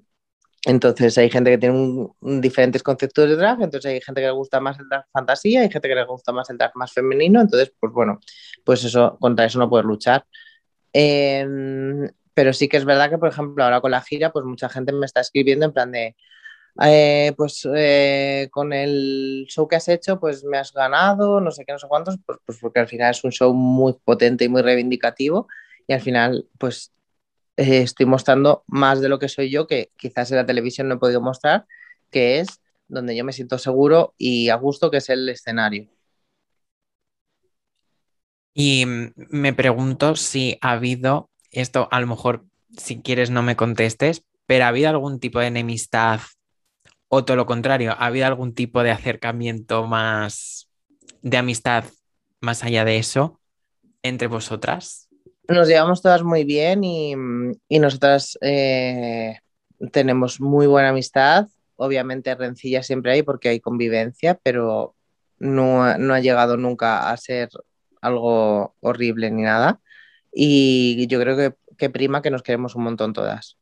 entonces hay gente que tiene diferentes conceptos de drag, entonces hay gente que le gusta más el drag fantasía, hay gente que le gusta más el drag más femenino, entonces pues bueno, pues eso, contra eso no puedes luchar. Em, pero sí que es verdad que, por ejemplo, ahora con la gira, pues mucha gente me está escribiendo en plan de, eh, pues eh, con el show que has hecho, pues me has ganado, no sé qué, no sé cuántos, pues, pues porque al final es un show muy potente y muy reivindicativo y al final, pues eh, estoy mostrando más de lo que soy yo, que quizás en la televisión no he podido mostrar, que es donde yo me siento seguro y a gusto, que es el escenario. Y me pregunto si ha habido, esto a lo mejor si quieres no me contestes, pero ¿ha habido algún tipo de enemistad o todo lo contrario? ¿Ha habido algún tipo de acercamiento más de amistad más allá de eso entre vosotras? Nos llevamos todas muy bien y, nosotras eh, tenemos muy buena amistad. obviamente rencilla siempre hay porque hay convivencia, pero no, no ha llegado nunca a ser algo horrible ni nada. Y yo creo que, que prima que nos queremos un montón todas.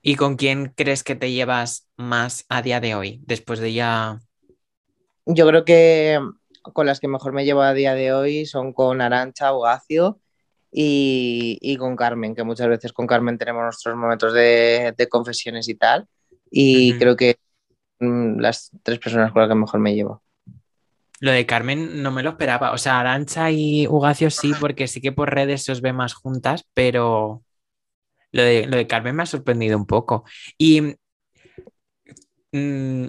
¿Y con quién crees que te llevas más a día de hoy, después de ya... Yo creo que con las que mejor me llevo a día de hoy son con Arancha, Ugacio y, y con Carmen, que muchas veces con Carmen tenemos nuestros momentos de, de confesiones y tal. Y creo que mm, las tres personas con las que mejor me llevo. Lo de Carmen no me lo esperaba. O sea, Arancha y Ugacio sí, porque sí que por redes se os ve más juntas, pero lo de, lo de Carmen me ha sorprendido un poco. Y mm,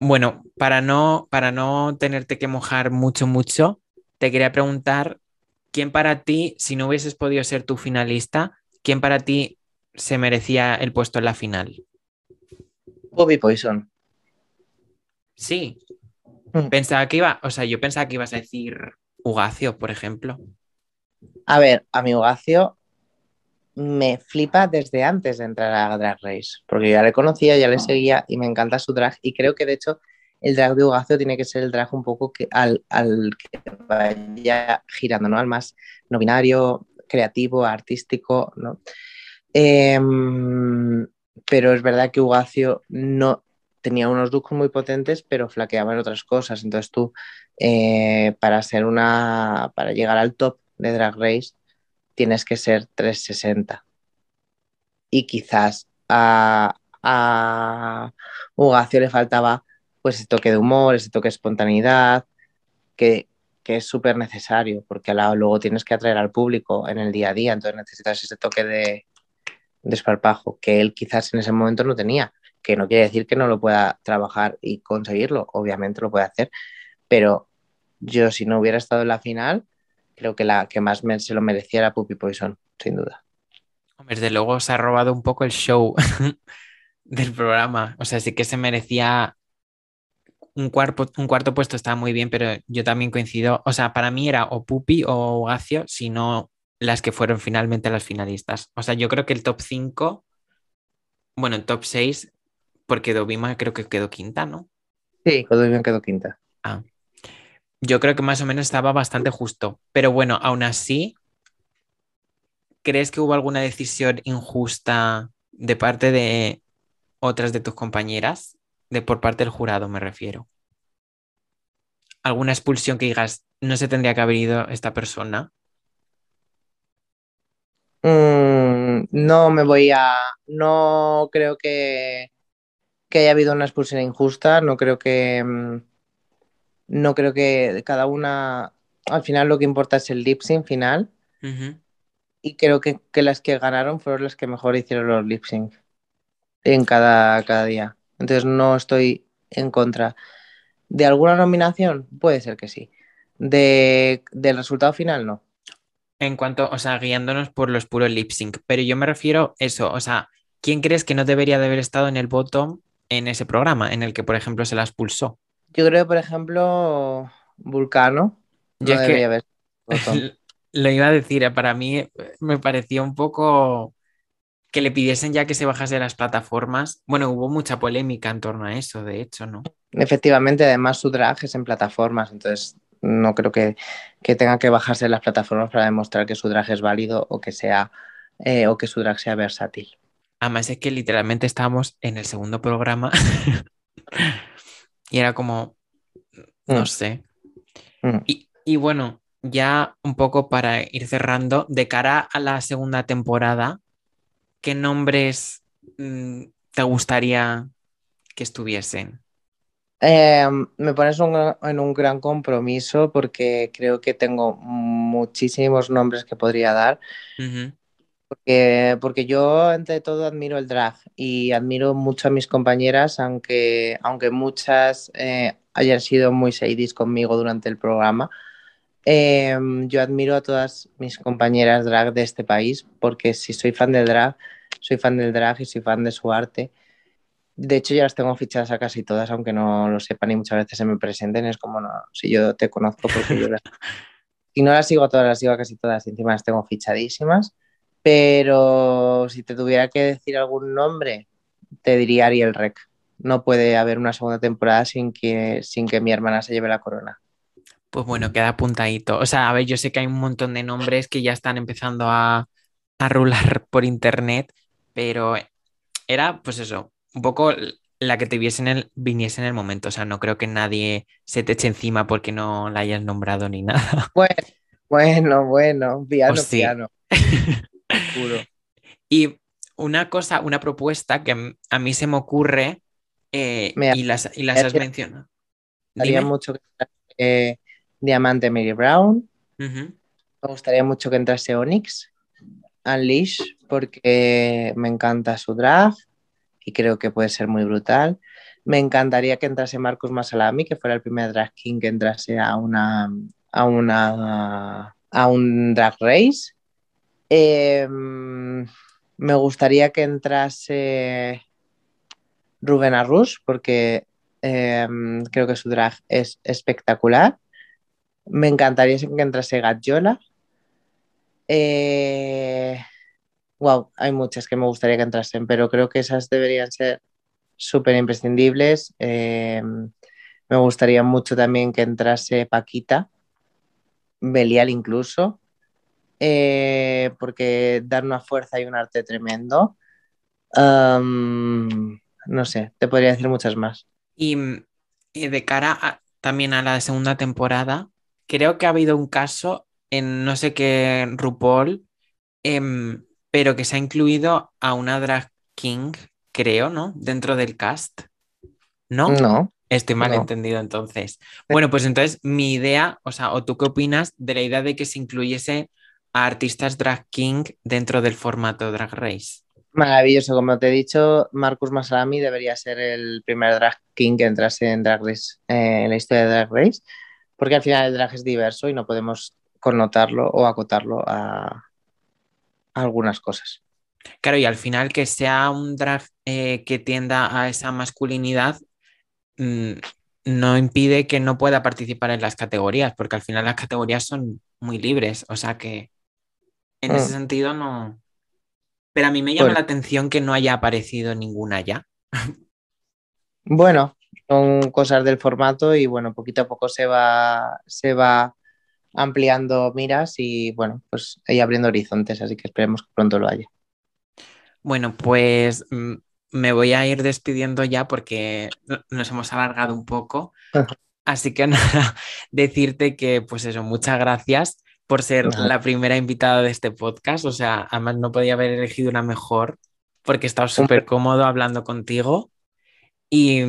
bueno, para no, para no tenerte que mojar mucho, mucho, te quería preguntar, ¿quién para ti, si no hubieses podido ser tu finalista, quién para ti se merecía el puesto en la final? Bobby Poison. Sí, Mm. pensaba que iba, o sea, yo pensaba que ibas a decir Ugacio, por ejemplo. A ver, a mi Ugacio me flipa desde antes de entrar a Drag Race, porque ya le conocía, ya le seguía y me encanta su drag. Y creo que de hecho el drag de Ugacio tiene que ser el drag un poco al, al que vaya girando, ¿no? Al más no binario, creativo, artístico, ¿no? Em, pero es verdad que Ugacio no tenía unos looks muy potentes, pero flaqueaba en otras cosas. Entonces tú, eh, para ser una, para llegar al top de Drag Race, tienes que ser 360. Y quizás a Ugacio le faltaba pues ese toque de humor, ese toque de espontaneidad, que, que es súper necesario, porque luego tienes que atraer al público en el día a día, entonces necesitas ese toque de desparpajo que él quizás en ese momento no tenía, que no quiere decir que no lo pueda trabajar y conseguirlo, obviamente lo puede hacer, pero yo si no hubiera estado en la final, creo que la que más se lo merecía era Puppy Poison, sin duda. Desde luego se ha robado un poco el show <laughs> del programa. O sea, sí que se merecía un cuarto, un cuarto puesto, estaba muy bien, pero yo también coincido. O sea, para mí era o Pupi o Ugacio, si no las que fueron finalmente las finalistas. O sea, yo creo que el top 5, bueno, el top 6, porque Dovima creo que quedó quinta, ¿no? Sí, bien quedó quinta. Ah. Yo creo que más o menos estaba bastante justo. Pero bueno, aún así, ¿crees que hubo alguna decisión injusta de parte de otras de tus compañeras? De por parte del jurado, me refiero. ¿Alguna expulsión que digas, no se tendría que haber ido esta persona? Mm, no me voy a. No creo que, que haya habido una expulsión injusta. No creo que. mm, No creo que cada una. Al final lo que importa es el lip sync final. Y creo que, que las que ganaron fueron las que mejor hicieron los lip sync en cada, cada día. Entonces no estoy en contra. ¿De alguna nominación? Puede ser que sí. De, del resultado final, no. En cuanto, o sea, guiándonos por los puros lip sync. Pero yo me refiero eso, o sea, ¿quién crees que no debería de haber estado en el bottom en ese programa en el que, por ejemplo, se la expulsó? Yo creo, por ejemplo, Vulcano. Yo No que- debería haber. botón. <laughs> Lo iba a decir, para mí me pareció un poco que le pidiesen ya que se bajase de las plataformas. Bueno, hubo mucha polémica en torno a eso, de hecho, ¿no? Efectivamente, además su drag es en plataformas, entonces no creo que, que tenga que bajarse de las plataformas para demostrar que su drag es válido o que sea eh, o que su drag sea versátil. Además es que literalmente estábamos en el segundo programa <laughs> y era como, no Mm. sé. Mm. Y, y bueno, ya un poco para ir cerrando, de cara a la segunda temporada, ¿qué nombres mm, te gustaría que estuviesen? Eh, me pones un- en un gran compromiso porque creo que tengo muchísimos nombres que podría dar. Porque, porque yo, ante todo, admiro el drag y admiro mucho a mis compañeras, aunque, aunque muchas eh, hayan sido muy seidis conmigo durante el programa. Eh, yo admiro a todas mis compañeras drag de este país, porque si soy fan del drag, soy fan del drag y soy fan de su arte. De hecho, ya las tengo fichadas a casi todas, aunque no lo sepan y muchas veces se me presenten. Es como, no, si yo te conozco, porque yo las... <laughs> Si no las sigo a todas, las sigo a casi todas y encima las tengo fichadísimas. Pero si te tuviera que decir algún nombre, te diría Ariel Rec. no puede haber una segunda temporada sin que, sin que mi hermana se lleve la corona. Pues bueno, queda apuntadito. O sea, a ver, yo sé que hay un montón de nombres que ya están empezando a, a rular por internet, pero era, pues eso, un poco la que te viese en el, viniese en el momento. O sea, no creo que nadie se te eche encima porque no la hayas nombrado ni <laughs> nada. Bueno, bueno, bueno, piano, piano. <laughs> Y una cosa, una propuesta que a mí se me ocurre eh, y las, y las has mencionado. Me mucho que eh, Diamante Mary Brown. Me gustaría mucho que entrase Onyx, Unleash, porque me encanta su drag y creo que puede ser muy brutal. Me encantaría que entrase Marcus Masalami, que fuera el primer drag king que entrase a una a una a un drag race. Em, me gustaría que entrase Rubén Arrus porque em, creo que su drag es espectacular. Me encantaría que entrase wow, eh, hay muchas que me gustaría que entrasen, pero creo que esas deberían ser súper imprescindibles. Em, me gustaría mucho también que entrase Paquita, Belial incluso, eh, porque dar una fuerza y un arte tremendo. no sé, te podría decir muchas más. Y, de cara también a la segunda temporada, creo que ha habido un caso en no sé qué RuPaul, em, pero que se ha incluido a una drag king, creo, ¿no? Dentro del cast. ¿No? No. Estoy mal entendido entonces. Bueno, pues entonces mi idea, o sea, o tú qué opinas de la idea de que se incluyese a artistas drag king dentro del formato Drag Race. Maravilloso, como te he dicho, Marcus Masalami debería ser el primer drag king que entrase en Drag Race, eh, en la historia de Drag Race, porque al final el drag es diverso y no podemos connotarlo o acotarlo a, algunas cosas. Claro, y al final que sea un drag eh, que tienda a esa masculinidad mm, no impide que no pueda participar en las categorías, porque al final las categorías son muy libres, o sea que en ese mm. sentido no. Pero a mí me llama la atención que no haya aparecido ninguna ya. <laughs> bueno, son cosas del formato y bueno, poquito a poco se va, se va ampliando miras y bueno, pues ahí abriendo horizontes, así que esperemos que pronto lo haya. Bueno, pues mm, me voy a ir despidiendo ya porque nos hemos alargado un poco. Así que <laughs> nada, decirte que pues eso, muchas gracias por ser la primera invitada de este podcast. O sea, además no podía haber elegido una mejor porque he estado súper cómodo hablando contigo. Y,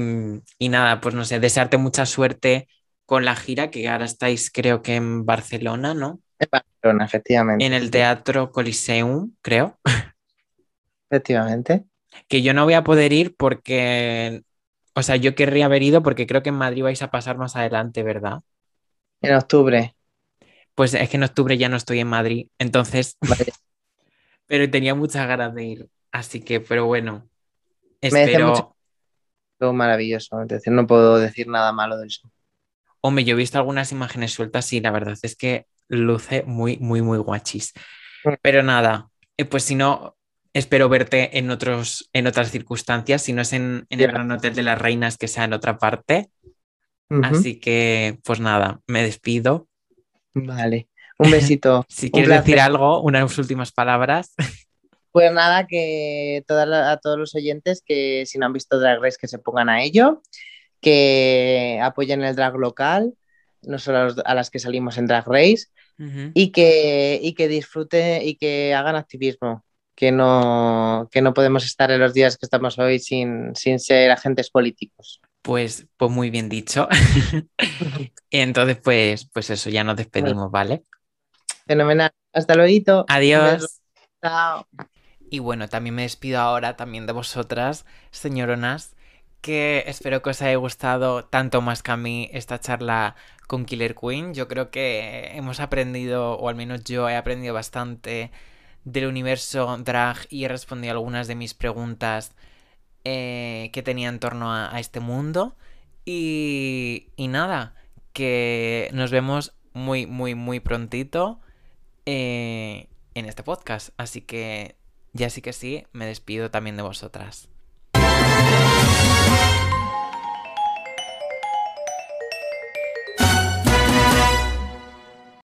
y, nada, pues no sé, desearte mucha suerte con la gira que ahora estáis creo que en Barcelona, ¿no? En Barcelona, efectivamente. En el Teatro Coliseum, creo. <laughs> Efectivamente. Que yo no voy a poder ir porque, o sea, yo querría haber ido porque creo que en Madrid vais a pasar más adelante, ¿verdad? En octubre. Pues es que en octubre ya no estoy en Madrid, entonces. <laughs> pero tenía muchas ganas de ir. Así que, pero bueno. Espero. Todo maravilloso. Es decir, no puedo decir nada malo de eso. Hombre, yo he visto algunas imágenes sueltas y la verdad es que luce muy, muy, muy guachis. Mm. Pero nada, eh, pues si no, espero verte en, otros, en otras circunstancias, si no es en, el Gran Hotel de las Reinas, que sea en otra parte. Así que, pues nada, me despido. Vale, un besito. <laughs> si quieres decir algo, unas últimas palabras. <laughs> Pues nada, que a todos los oyentes que si no han visto Drag Race que se pongan a ello, que apoyen el drag local, no solo a, las que salimos en Drag Race, y, que, y que disfruten y que hagan activismo, que no, que no podemos estar en los días que estamos hoy sin, sin ser agentes políticos. Pues, pues muy bien dicho. <laughs> y entonces, pues, pues eso, ya nos despedimos, ¿vale? Fenomenal. Hasta luego. Adiós. Chao. Y bueno, también me despido ahora también de vosotras, señoronas, que espero que os haya gustado tanto más que a mí esta charla con Killer Queen. Yo creo que hemos aprendido, o al menos yo he aprendido bastante del universo drag y he respondido algunas de mis preguntas eh, que tenía en torno a, este mundo. Y, y, nada, que nos vemos muy, muy, muy prontito eh, en este podcast. Así que ya sí que sí, me despido también de vosotras.